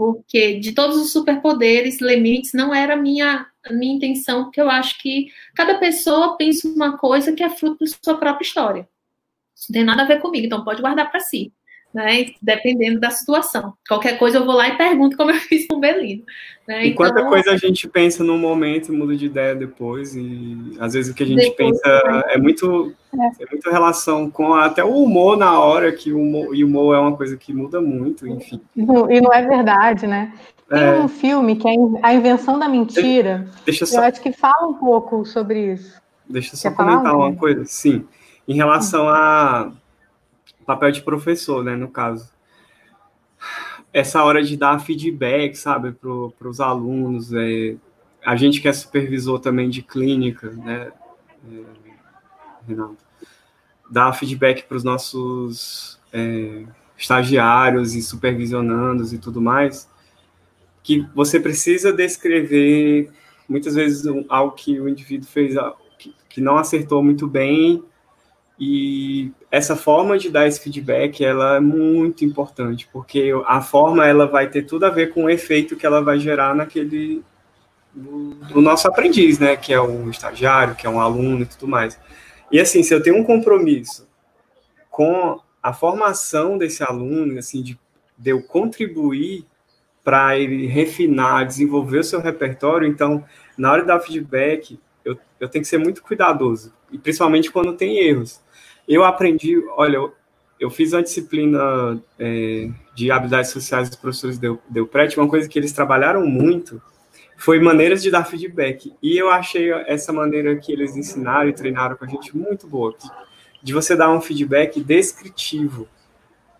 porque de todos os superpoderes, limites não era a minha, minha intenção, porque eu acho que cada pessoa pensa uma coisa que é fruto da sua própria história. Isso não tem nada a ver comigo, então pode guardar para si né? Dependendo da situação. Qualquer coisa eu vou lá e pergunto como eu fiz com o Belino. Né? E então, quanta coisa a gente pensa num momento e muda de ideia depois, e às vezes o que a gente depois, pensa é muito, é. é muito relação com até o humor na hora, que o humor, e o humor é uma coisa que muda muito, enfim. E não é verdade, né? Tem é. um filme que é A Invenção da Mentira. Deixa só... Eu acho que fala um pouco sobre isso. Deixa eu só Quer comentar falar? uma coisa. Sim. Em relação a papel de professor, né, no caso. Essa hora de dar feedback, sabe, para os alunos, é, a gente que é supervisor também de clínica, né, é, Renato, dar feedback para os nossos é, estagiários e supervisionandos e tudo mais, que você precisa descrever muitas vezes algo que o indivíduo fez que, que não acertou muito bem e essa forma de dar esse feedback, ela é muito importante, porque a forma ela vai ter tudo a ver com o efeito que ela vai gerar naquele do, nosso aprendiz, né, que é um estagiário, que é um aluno e tudo mais. E assim, se eu tenho um compromisso com a formação desse aluno, assim, de, de eu contribuir para ele refinar, desenvolver o seu repertório, então, na hora de dar feedback, eu, eu tenho que ser muito cuidadoso, e principalmente quando tem erros. Eu aprendi, olha, eu, eu fiz uma disciplina é, de habilidades sociais dos professores Del, Delpret, uma coisa que eles trabalharam muito foi maneiras de dar feedback. E eu achei essa maneira que eles ensinaram e treinaram com a gente muito boa, de você dar um feedback descritivo.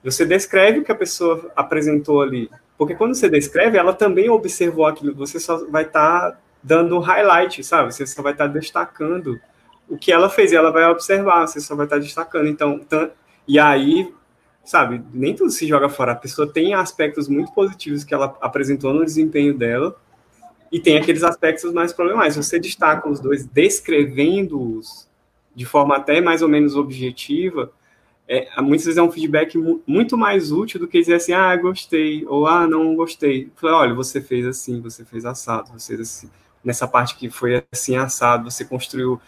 Você descreve o que a pessoa apresentou ali, porque quando você descreve, ela também observou aquilo, você só vai estar tá dando highlight, sabe? Você só vai estar tá destacando o que ela fez, ela vai observar, você só vai estar destacando. Então, e aí, sabe, nem tudo se joga fora. A pessoa tem aspectos muito positivos que ela apresentou no desempenho dela, e tem aqueles aspectos mais problemáticos. Você destaca os dois, descrevendo-os de forma até mais ou menos objetiva, é, muitas vezes é um feedback muito mais útil do que dizer assim, ah, gostei, ou ah, não gostei. Falei, olha, você fez assim, você fez assado, você assim. Nessa parte que foi assim assado, você construiu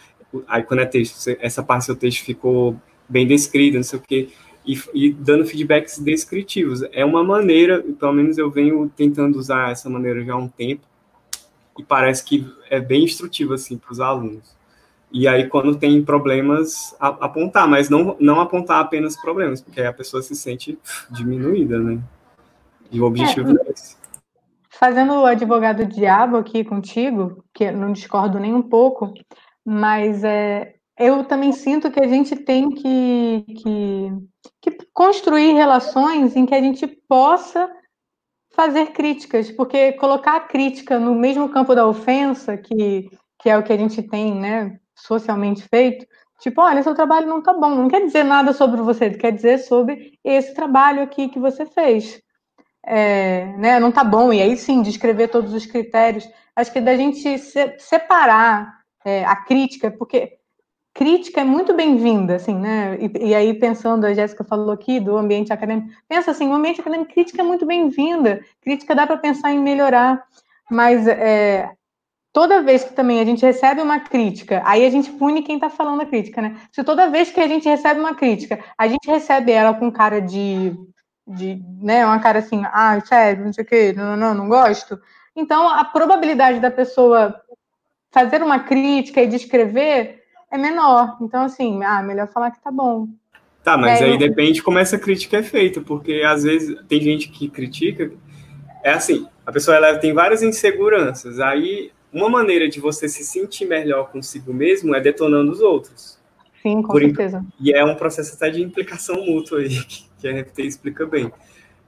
aí quando é texto, essa parte do seu texto ficou bem descrita, não sei o quê, e, e, dando feedbacks descritivos. É uma maneira, pelo menos eu venho tentando usar essa maneira já há um tempo, e parece que é bem instrutivo, assim, para os alunos. E aí, quando tem problemas, apontar, mas não, não apontar apenas problemas, porque aí a pessoa se sente diminuída, né? E o objetivo é, é esse. Fazendo o advogado diabo aqui contigo, que não discordo nem um pouco, mas é, eu também sinto que a gente tem que, que, que construir relações em que a gente possa fazer críticas, porque colocar a crítica no mesmo campo da ofensa, que, que é o que a gente tem né, socialmente feito, tipo, olha, seu trabalho não está bom, não quer dizer nada sobre você, quer dizer sobre esse trabalho aqui que você fez. É, né, não está bom, e aí sim, descrever todos os critérios. Acho que da gente se, separar é, a crítica, porque crítica é muito bem-vinda, assim, né? E, e, aí, pensando, a Jéssica falou aqui do ambiente acadêmico, pensa assim, o ambiente acadêmico, crítica é muito bem-vinda, crítica dá para pensar em melhorar, mas é, toda vez que também a gente recebe uma crítica, aí a gente pune quem está falando a crítica, né? Se toda vez que a gente recebe uma crítica, a gente recebe ela com cara de, de né, uma cara assim, ah, sério, não sei o quê, não, não, não gosto, então a probabilidade da pessoa fazer uma crítica e descrever é menor. Então, assim, ah, melhor falar que tá bom. Tá, mas é, aí eu... depende como essa crítica é feita, porque às vezes tem gente que critica. É assim, a pessoa ela tem várias inseguranças. Aí, uma maneira de você se sentir melhor consigo mesmo é detonando os outros. Sim, com Por certeza. Imp... E é um processo até de implicação mútua aí, que a RFT explica bem.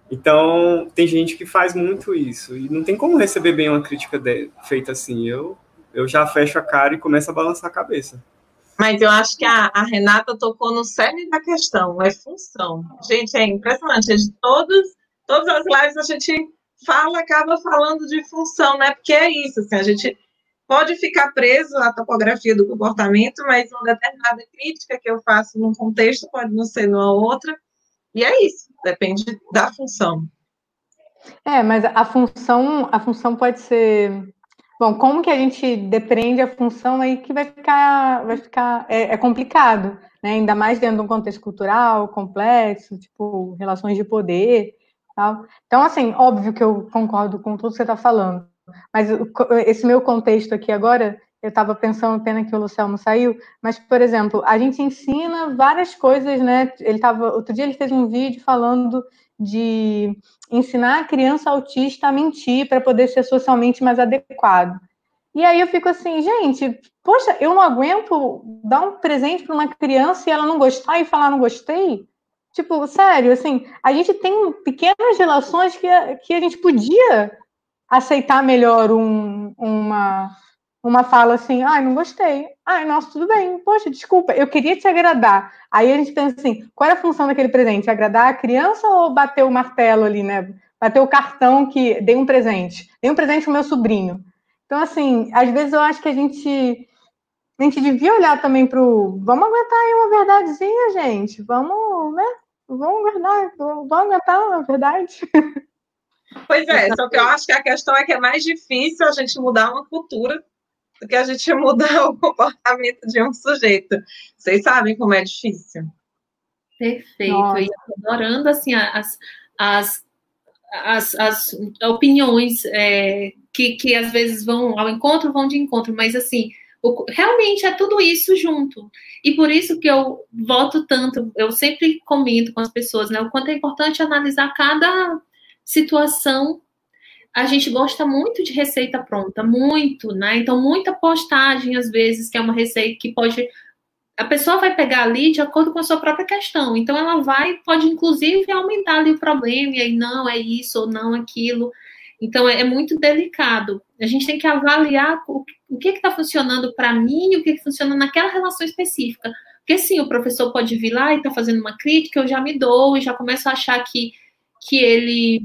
Então, tem gente que faz muito isso. E não tem como receber bem uma crítica de... feita assim. Eu eu já fecho a cara e começo a balançar a cabeça. Mas eu acho que a, a Renata tocou no cerne da questão, é função. Gente, é impressionante. De todos, todas as lives a gente fala, acaba falando de função, né? Porque é isso, assim, a gente pode ficar preso à topografia do comportamento, mas uma determinada crítica que eu faço num contexto pode não ser numa outra. E é isso, depende da função. É, mas a função, a função pode ser Bom, como que a gente depreende a função aí que vai ficar, vai ficar é, é, complicado, né? Ainda mais dentro de um contexto cultural complexo, tipo relações de poder, tal. Então, assim, óbvio que eu concordo com tudo que você está falando, mas esse meu contexto aqui agora, eu estava pensando, pena que o Luciano saiu, mas, por exemplo, a gente ensina várias coisas, né? Ele tava, outro dia ele fez um vídeo falando de ensinar a criança autista a mentir para poder ser socialmente mais adequado. E aí eu fico assim, gente, poxa, eu não aguento dar um presente para uma criança e ela não gostar e falar não gostei. Tipo, sério, assim, a gente tem pequenas relações que, que a gente podia aceitar melhor um, uma, uma fala assim, ai, não gostei. Ai, nossa, tudo bem. Poxa, desculpa, eu queria te agradar. Aí a gente pensa assim, qual é a função daquele presente? Agradar a criança ou bater o martelo ali, né? Bater o cartão que dei um presente. Dei um presente pro meu sobrinho. Então, assim, às vezes eu acho que a gente a gente devia olhar também para o. Vamos aguentar aí uma verdadezinha, gente. Vamos, né? Vamos aguardar, vamos aguentar uma verdade. Pois é, só que eu acho que a questão é que é mais difícil a gente mudar uma cultura do que a gente mudar o comportamento de um sujeito. Vocês sabem como é difícil. Perfeito. Nossa. E adorando assim as, as, as, as opiniões é, que, que às vezes vão ao encontro, vão de encontro, mas assim, o, realmente é tudo isso junto. E por isso que eu voto tanto, eu sempre comento com as pessoas, né? O quanto é importante analisar cada situação a gente gosta muito de receita pronta, muito, né? Então, muita postagem, às vezes, que é uma receita que pode. A pessoa vai pegar ali de acordo com a sua própria questão. Então, ela vai, pode, inclusive, aumentar ali o problema, e aí, não, é isso ou não aquilo. Então, é, é muito delicado. A gente tem que avaliar o, que está funcionando para mim e o que, que funciona naquela relação específica. Porque, sim, o professor pode vir lá e está fazendo uma crítica, eu já me dou e já começo a achar que, que ele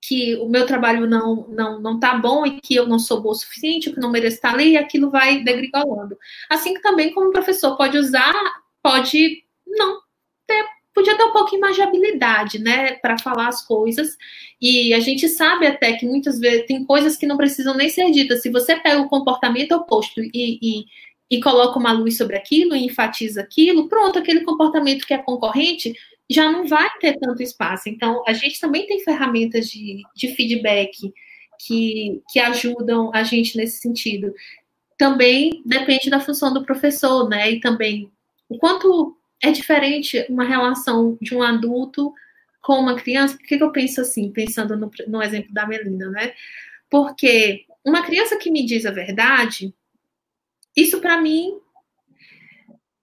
que o meu trabalho não não não tá bom e que eu não sou boa o suficiente, que não mereço estar ali, e aquilo vai degringolando. Assim também como professor pode usar, pode não ter, podia ter um pouquinho mais de habilidade, né, para falar as coisas. E a gente sabe até que muitas vezes tem coisas que não precisam nem ser ditas. Se você pega o comportamento oposto e, e e coloca uma luz sobre aquilo e enfatiza aquilo, pronto, aquele comportamento que é concorrente já não vai ter tanto espaço. Então, a gente também tem ferramentas de, de feedback que, que ajudam a gente nesse sentido. Também depende da função do professor, né? E também o quanto é diferente uma relação de um adulto com uma criança. Por que, eu penso assim, pensando no, no exemplo da Melina, né? Porque uma criança que me diz a verdade, isso para mim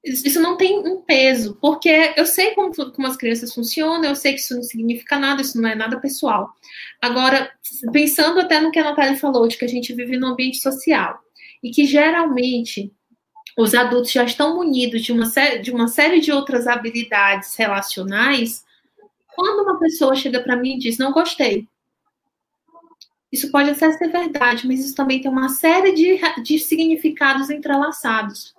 isso não tem um peso, porque eu sei como, como as crianças funcionam, eu sei que isso não significa nada, isso não é nada pessoal. Agora, pensando até no que a Natália falou, de que a gente vive num ambiente social, e que geralmente os adultos já estão munidos de uma, série, de uma série de outras habilidades relacionais, quando uma pessoa chega para mim e diz, não gostei, isso pode até ser verdade, mas isso também tem uma série de, de significados entrelaçados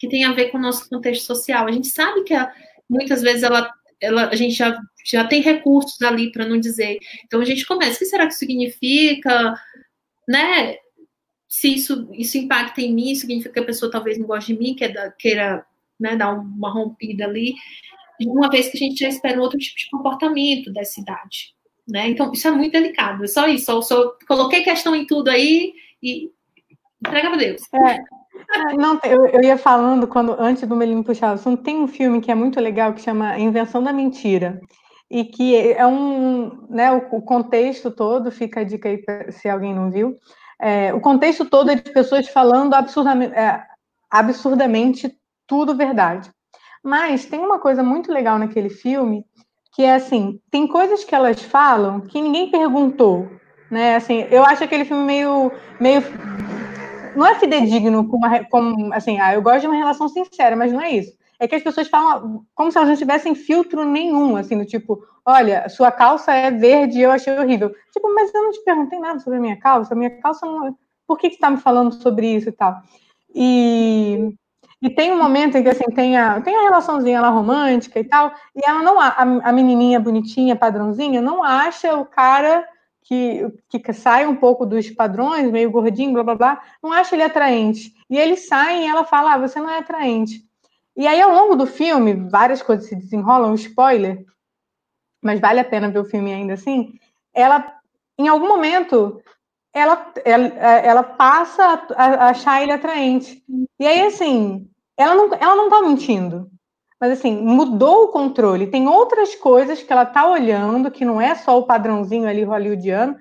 que tem a ver com o nosso contexto social. A gente sabe que a, muitas vezes ela, ela, a gente já, já tem recursos ali para não dizer. Então a gente começa, o que será que significa? Né? Se isso, isso impacta em mim, significa que a pessoa talvez não goste de mim, queira, queira né, dar uma rompida ali, uma vez que a gente já espera um outro tipo de comportamento dessa idade. Né? Então, isso é muito delicado. É só isso. Eu só coloquei questão em tudo aí e entrega para Deus. É, não, eu, eu, ia falando quando antes do Melino puxar o assunto, tem um filme que é muito legal que chama Invenção da Mentira. E que é um, né, o, o contexto todo, fica a dica aí pra, se alguém não viu. É, o contexto todo é de pessoas falando absurdamente, é, absurdamente tudo verdade. Mas tem uma coisa muito legal naquele filme, que é assim, tem coisas que elas falam que ninguém perguntou, né? Assim, eu acho aquele filme meio, meio não é fidedigno com, uma, com assim, ah, eu gosto de uma relação sincera, mas não é isso. É que as pessoas falam como se elas não tivessem filtro nenhum, assim, do tipo, olha, sua calça é verde e eu achei horrível. Tipo, mas eu não te perguntei nada sobre a minha calça, a minha calça não. Por que, que você está me falando sobre isso e tal? E, e tem um momento em que assim, tem a, tem a relaçãozinha lá romântica e tal, e ela não a, a menininha bonitinha, padrãozinha, não acha o cara que, que sai um pouco dos padrões, meio gordinho, blá blá blá, não acha ele atraente. E eles saem e ela fala: ah, você não é atraente. E aí, ao longo do filme, várias coisas se desenrolam, spoiler, mas vale a pena ver o filme ainda assim. Ela, em algum momento, ela, ela, ela passa a, achar ele atraente. E aí, assim, ela não, ela não tá mentindo. Mas assim, mudou o controle. Tem outras coisas que ela está olhando, que não é só o padrãozinho ali hollywoodiano,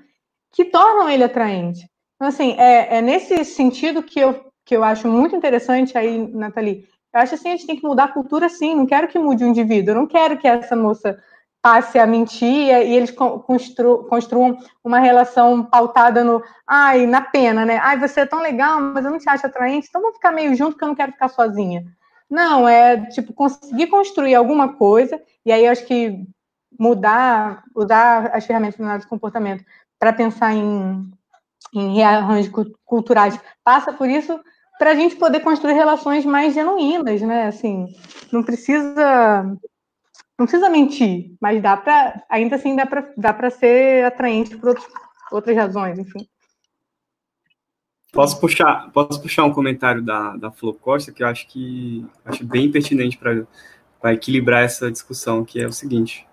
que tornam ele atraente. Então, assim, é, é nesse sentido que eu, que eu acho muito interessante aí, Nathalie. Eu acho assim, a gente tem que mudar a cultura sim. Não quero que mude o indivíduo. Eu não quero que essa moça passe a mentir e eles constru, construam uma relação pautada no ai, na pena, né? Ai, você é tão legal, mas eu não te acho atraente, então vamos ficar meio junto que eu não quero ficar sozinha. Não, é tipo conseguir construir alguma coisa, e aí eu acho que mudar, usar as ferramentas de análise de comportamento para pensar em, em rearranjos culturais passa por isso, para a gente poder construir relações mais genuínas, né? Assim, não precisa não precisa mentir, mas dá para ainda assim dá para dá para ser atraente por outros, outras razões, enfim. Posso puxar, posso puxar um comentário da, da Flo Costa que eu acho que acho bem pertinente para equilibrar essa discussão, que é o seguinte.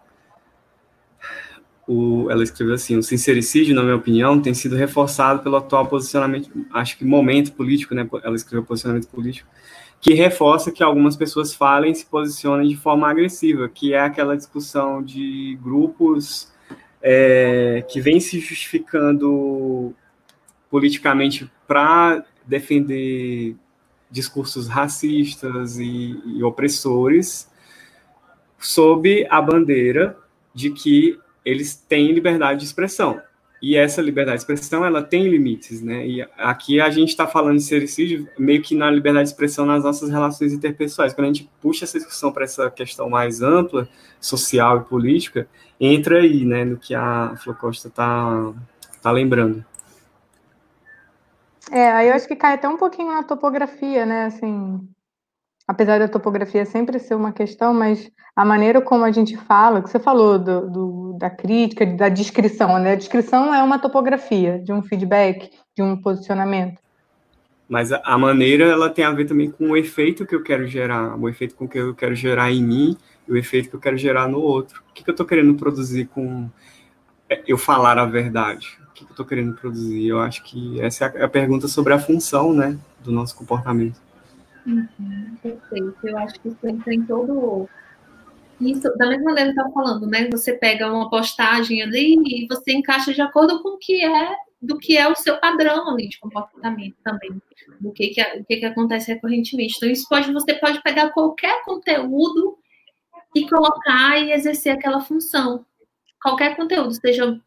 O, ela escreveu assim: o sincericídio, na minha opinião, tem sido reforçado pelo atual posicionamento, acho que momento político, né? Ela escreveu posicionamento político, que reforça que algumas pessoas falem e se posicionem de forma agressiva, que é aquela discussão de grupos é, que vem se justificando politicamente para defender discursos racistas e, e opressores, sob a bandeira de que eles têm liberdade de expressão. E essa liberdade de expressão, ela tem limites, né? E aqui a gente está falando de sericídio meio que na liberdade de expressão nas nossas relações interpessoais. Quando a gente puxa essa discussão para essa questão mais ampla, social e política, entra aí, né, no que a Flor Costa está tá lembrando. É, aí eu acho que cai até um pouquinho na topografia, né? Assim, apesar da topografia sempre ser uma questão, mas a maneira como a gente fala, que você falou do, do, da crítica, da descrição, né? A descrição é uma topografia de um feedback, de um posicionamento. Mas a, maneira, ela tem a ver também com o efeito que eu quero gerar, o efeito com que eu quero gerar em mim e o efeito que eu quero gerar no outro. O que, que eu estou querendo produzir com é, eu falar a verdade? Que eu estou querendo produzir? Eu acho que essa é a pergunta sobre a função, né, do nosso comportamento. Uhum, perfeito. Eu acho que isso entra em todo isso, da mesma maneira que eu falando, né? Você pega uma postagem ali e você encaixa de acordo com o que é do que é o seu padrão ali de comportamento também, do que que, o que, que acontece recorrentemente. Então, isso pode, você pode pegar qualquer conteúdo e colocar e exercer aquela função. Qualquer conteúdo, seja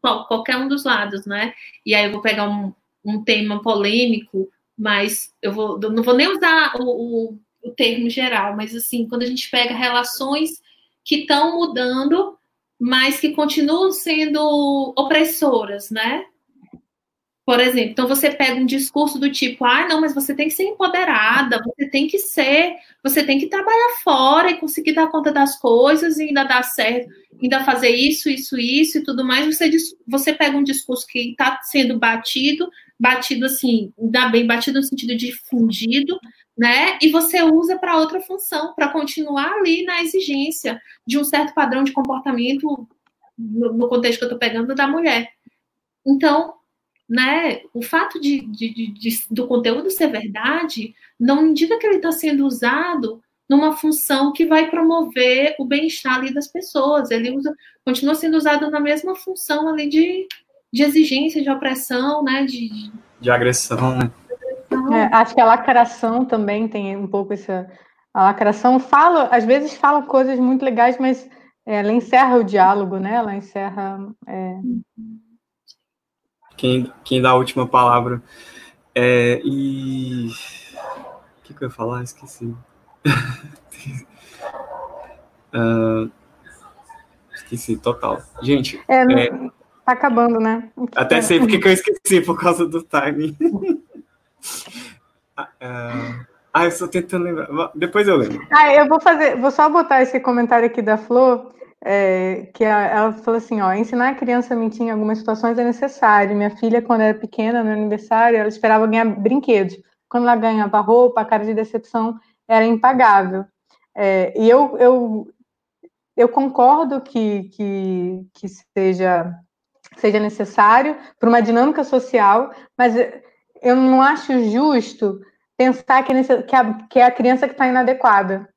qualquer um dos lados, né? E aí eu vou pegar um, um tema polêmico, mas eu vou, não vou nem usar o, o, o termo geral, mas assim, quando a gente pega relações que estão mudando, mas que continuam sendo opressoras, né? Por exemplo, então você pega um discurso do tipo, ah, não, mas você tem que ser empoderada, você tem que ser, você tem que trabalhar fora e conseguir dar conta das coisas e ainda dar certo, ainda fazer isso, isso, isso e tudo mais. Você, você pega um discurso que está sendo batido, batido assim, ainda bem, batido no sentido de fundido, né? E você usa para outra função, para continuar ali na exigência de um certo padrão de comportamento no, no contexto que eu estou pegando da mulher. Então, né, o fato de, de, de, de, do conteúdo ser verdade não indica que ele está sendo usado numa função que vai promover o bem-estar ali das pessoas. Ele usa, continua sendo usado na mesma função ali de, de exigência, de opressão, né, de, de agressão. Né? É, acho que a lacração também tem um pouco essa. A lacração fala, às vezes fala coisas muito legais, mas é, ela encerra o diálogo, né? Ela encerra. É, quem, quem dá a última palavra. É, e. O que, que eu ia falar? Esqueci. uh, esqueci, total. Gente. É, é, tá acabando, né? Até sei porque que eu esqueci, por causa do timing. uh, ah, eu estou tentando lembrar. Depois eu lembro. Ah, eu vou fazer, vou só botar esse comentário aqui da Flor é, que a, ela falou assim, ó, ensinar a criança a mentir em algumas situações é necessário. Minha filha, quando era pequena, no aniversário, ela esperava ganhar brinquedos. Quando ela ganhava roupa, a cara de decepção era impagável. É, e eu, eu, eu concordo que, que, que seja, seja necessário para uma dinâmica social, mas eu não acho justo pensar que, é, que, a, que é a criança que está inadequada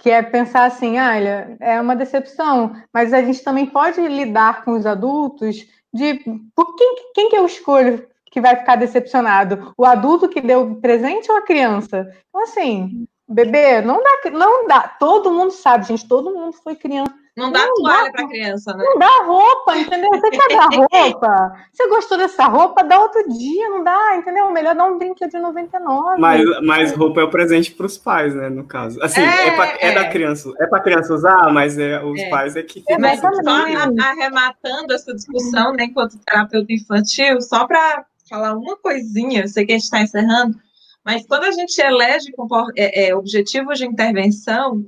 que é pensar assim, ah, olha, é uma decepção, mas a gente também pode lidar com os adultos de por quem, quem que eu escolho que vai ficar decepcionado? O adulto que deu presente ou a criança? Então, assim, bebê, não dá, não dá. Todo mundo sabe, gente, todo mundo foi criança não dá não toalha para criança, né? Não dá roupa, entendeu? Você quer dar roupa? Você gostou dessa roupa? Dá outro dia, não dá, entendeu? Melhor dar um brinquedo de 99. Mas, mas roupa é o presente para os pais, né? No caso. Assim, é, é, pra, é. é da criança. É para criança usar, mas é, os é. pais é que. É, mas só arrematando essa discussão, né, enquanto terapeuta infantil, só para falar uma coisinha, eu sei que a gente está encerrando, Mas quando a gente elege é, é, objetivos de intervenção,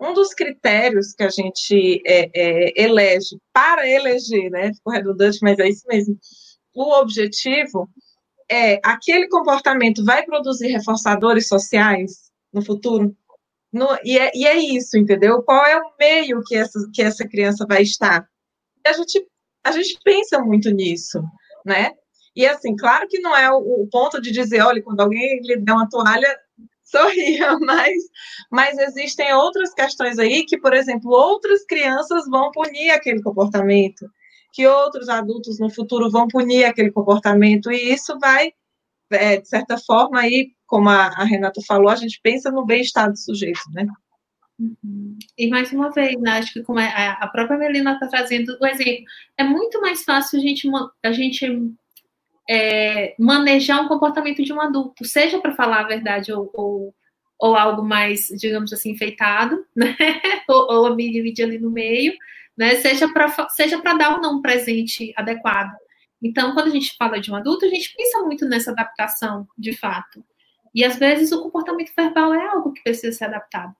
um dos critérios que a gente é, é, elege para eleger, né? Ficou redundante, mas é isso mesmo. O objetivo é aquele comportamento vai produzir reforçadores sociais no futuro? No, e, é, e, é, isso, entendeu? Qual é o meio que essa, que essa criança vai estar? E a gente, a gente pensa muito nisso, né? E assim, claro que não é o, o ponto de dizer, olha, quando alguém lhe der uma toalha, sorria, mas, mas existem outras questões aí que, por exemplo, outras crianças vão punir aquele comportamento, que outros adultos no futuro vão punir aquele comportamento, e isso vai, é, de certa forma, aí, como a, a, Renata falou, a gente pensa no bem-estar do sujeito, né? Uhum. E mais uma vez, né, acho que como é, a própria Melina está trazendo o exemplo, é muito mais fácil a gente, a gente é, manejar um comportamento de um adulto, seja para falar a verdade ou, ou, ou, algo mais, digamos assim, enfeitado, né? ou, ou a mídia ali no meio, né? seja para seja dar ou não um presente adequado. Então, quando a gente fala de um adulto, a gente pensa muito nessa adaptação, de fato. E às vezes o comportamento verbal é algo que precisa ser adaptado.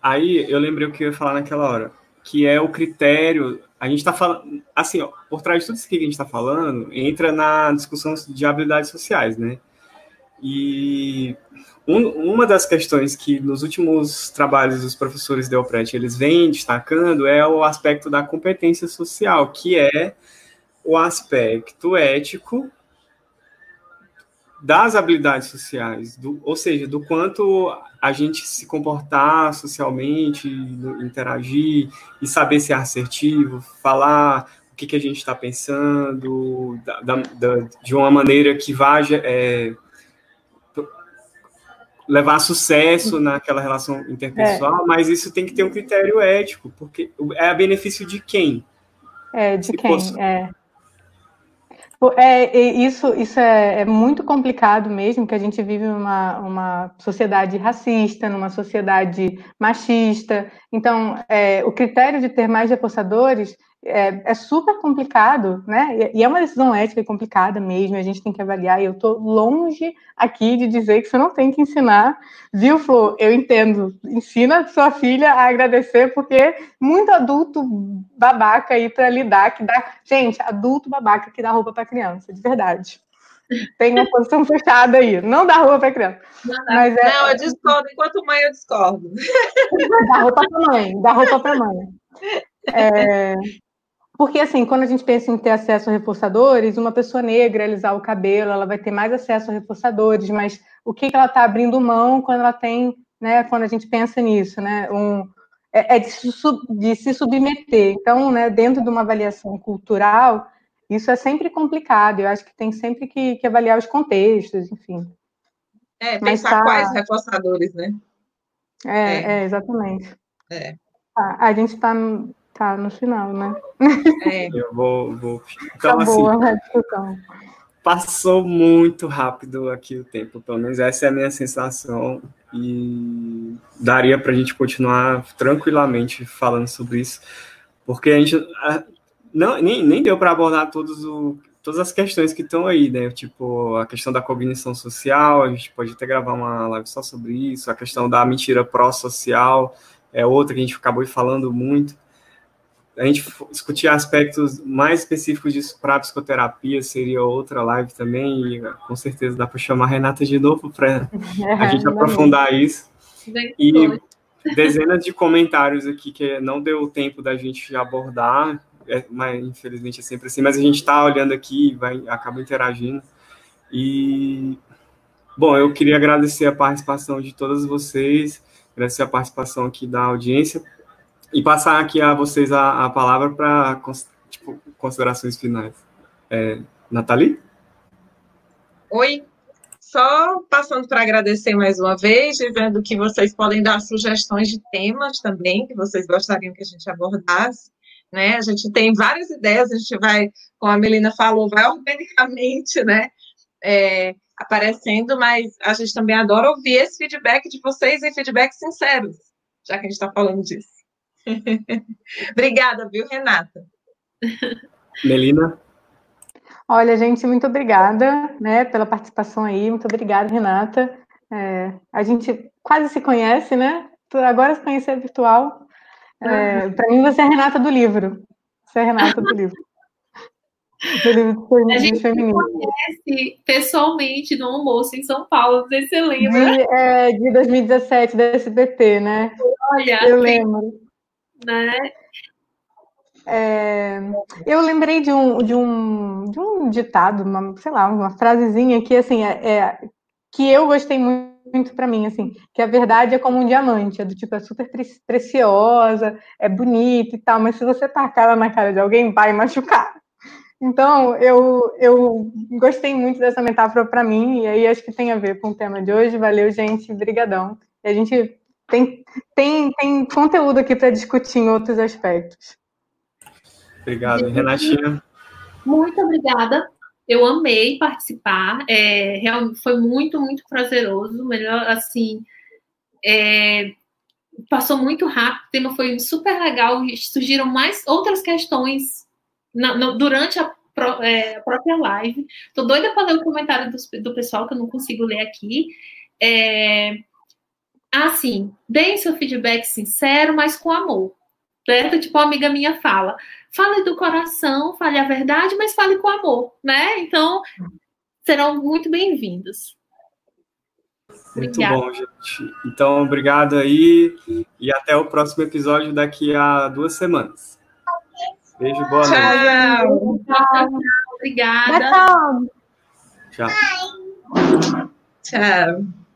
Aí eu lembrei o que eu ia falar naquela hora, que é o critério a gente está falando, assim, ó, por trás de tudo isso que a gente está falando, entra na discussão de habilidades sociais, né? E um, uma das questões que nos últimos trabalhos dos professores de Elpret eles vêm destacando é o aspecto da competência social, que é o aspecto ético das habilidades sociais, do, ou seja, do quanto a gente se comportar socialmente, interagir e saber ser assertivo, falar o que, que a gente está pensando, da, da, de uma maneira que vá é, levar sucesso naquela relação interpessoal, é. mas isso tem que ter um critério ético, porque é a benefício de quem? É, de se quem? É. É, isso isso é, é, muito complicado mesmo, que a gente vive numa uma sociedade racista, numa sociedade machista. Então, é, o critério de ter mais repousadores é, é, super complicado, né? E é uma decisão ética complicada mesmo, a gente tem que avaliar. E eu estou longe aqui de dizer que você não tem que ensinar, viu, Flor? Eu entendo. Ensina sua filha a agradecer, porque muito adulto babaca aí para lidar, que dá. Gente, adulto babaca que dá roupa para criança, de verdade. Tem uma posição fechada aí. Não dá roupa para criança. Não, Mas é... não, eu discordo. Enquanto mãe, eu discordo. Dá roupa para mãe. Dá roupa para mãe. É, porque, assim, quando a gente pensa em ter acesso a reforçadores, uma pessoa negra alisar o cabelo, ela vai ter mais acesso a reforçadores, mas o que, que ela está abrindo mão quando ela tem, né, quando a gente pensa nisso, né, um, é, é de, se, de, se submeter. Então, né, dentro de uma avaliação cultural, isso é sempre complicado, eu acho que tem sempre que, que avaliar os contextos, enfim. É, pensar tá... quais reforçadores, né? É, é. é exatamente. É. A, a gente está Tá no final, né? É. Eu vou. vou... Então, tá assim, boa a discussão. Passou muito rápido aqui o tempo, pelo menos essa é a minha sensação. E daria para a gente continuar tranquilamente falando sobre isso, porque a gente não, nem, nem deu para abordar todos o, todas as questões que estão aí, né? Tipo, a questão da cognição social, a gente pode até gravar uma live só sobre isso, a questão da mentira pró-social é outra que a gente acabou falando muito a gente discutir aspectos mais específicos disso para psicoterapia seria outra live também, e com certeza dá para chamar a Renata de novo para a gente aprofundar isso. E dezenas de comentários aqui que não deu tempo da gente abordar, é, mas infelizmente é sempre assim, mas a gente está olhando aqui e vai, acaba interagindo. E, bom, eu queria agradecer a participação de todas vocês, agradecer a participação aqui da audiência, e passar aqui a vocês a, a palavra para tipo, considerações finais. É, Nathalie? Oi, só passando para agradecer mais uma vez, dizendo que vocês podem dar sugestões de temas também que vocês gostariam que a gente abordasse. Né? A gente tem várias ideias, a gente vai, como a Melina falou, vai organicamente, né? É, aparecendo, mas a gente também adora ouvir esse feedback de vocês e feedback sinceros, já que a gente está falando disso. Obrigada, viu, Renata? Melina? Olha, gente, muito obrigada né, pela participação aí. Muito obrigada, Renata. É, a gente quase se conhece, né? Agora se conhecer virtual. É, Para mim, você é a Renata do livro. Você é a Renata do livro. Do livro a gente feminino. conhece pessoalmente no almoço em São Paulo, não sei se você lembra. De, é, de 2017, da SBT, né? Olha, eu lembro. Né? É, eu lembrei de um, de um, de um ditado, uma, sei lá, uma frasezinha que assim é, é que eu gostei muito, muito para mim, assim, que a verdade é como um diamante, é do tipo, é super preciosa, é bonita e tal, mas se você tacar ela na cara de alguém, vai machucar. Então, eu, eu gostei muito dessa metáfora para mim, e aí acho que tem a ver com o tema de hoje. Valeu, gente, brigadão. E a gente tem, tem, tem conteúdo aqui para discutir em outros aspectos. Obrigado, Renatinha. Muito obrigada. Eu amei participar. É, foi muito, muito prazeroso. Melhor, assim, é, passou muito rápido. O tema foi super legal. Surgiram mais outras questões na, na, durante a, é, a, própria live. Tô doida para ler o comentário do, do, pessoal que eu não consigo ler aqui. É, assim, deem seu feedback sincero, mas com amor certo? Tipo, uma amiga minha fala, fale do coração, fale a verdade, mas fale com amor, né? Então, serão muito bem-vindos. Muito bom, gente. Então, obrigado aí e até o próximo episódio daqui a duas semanas. Beijo, boa noite. Tchau. Obrigada. Tchau. Tchau. Tchau.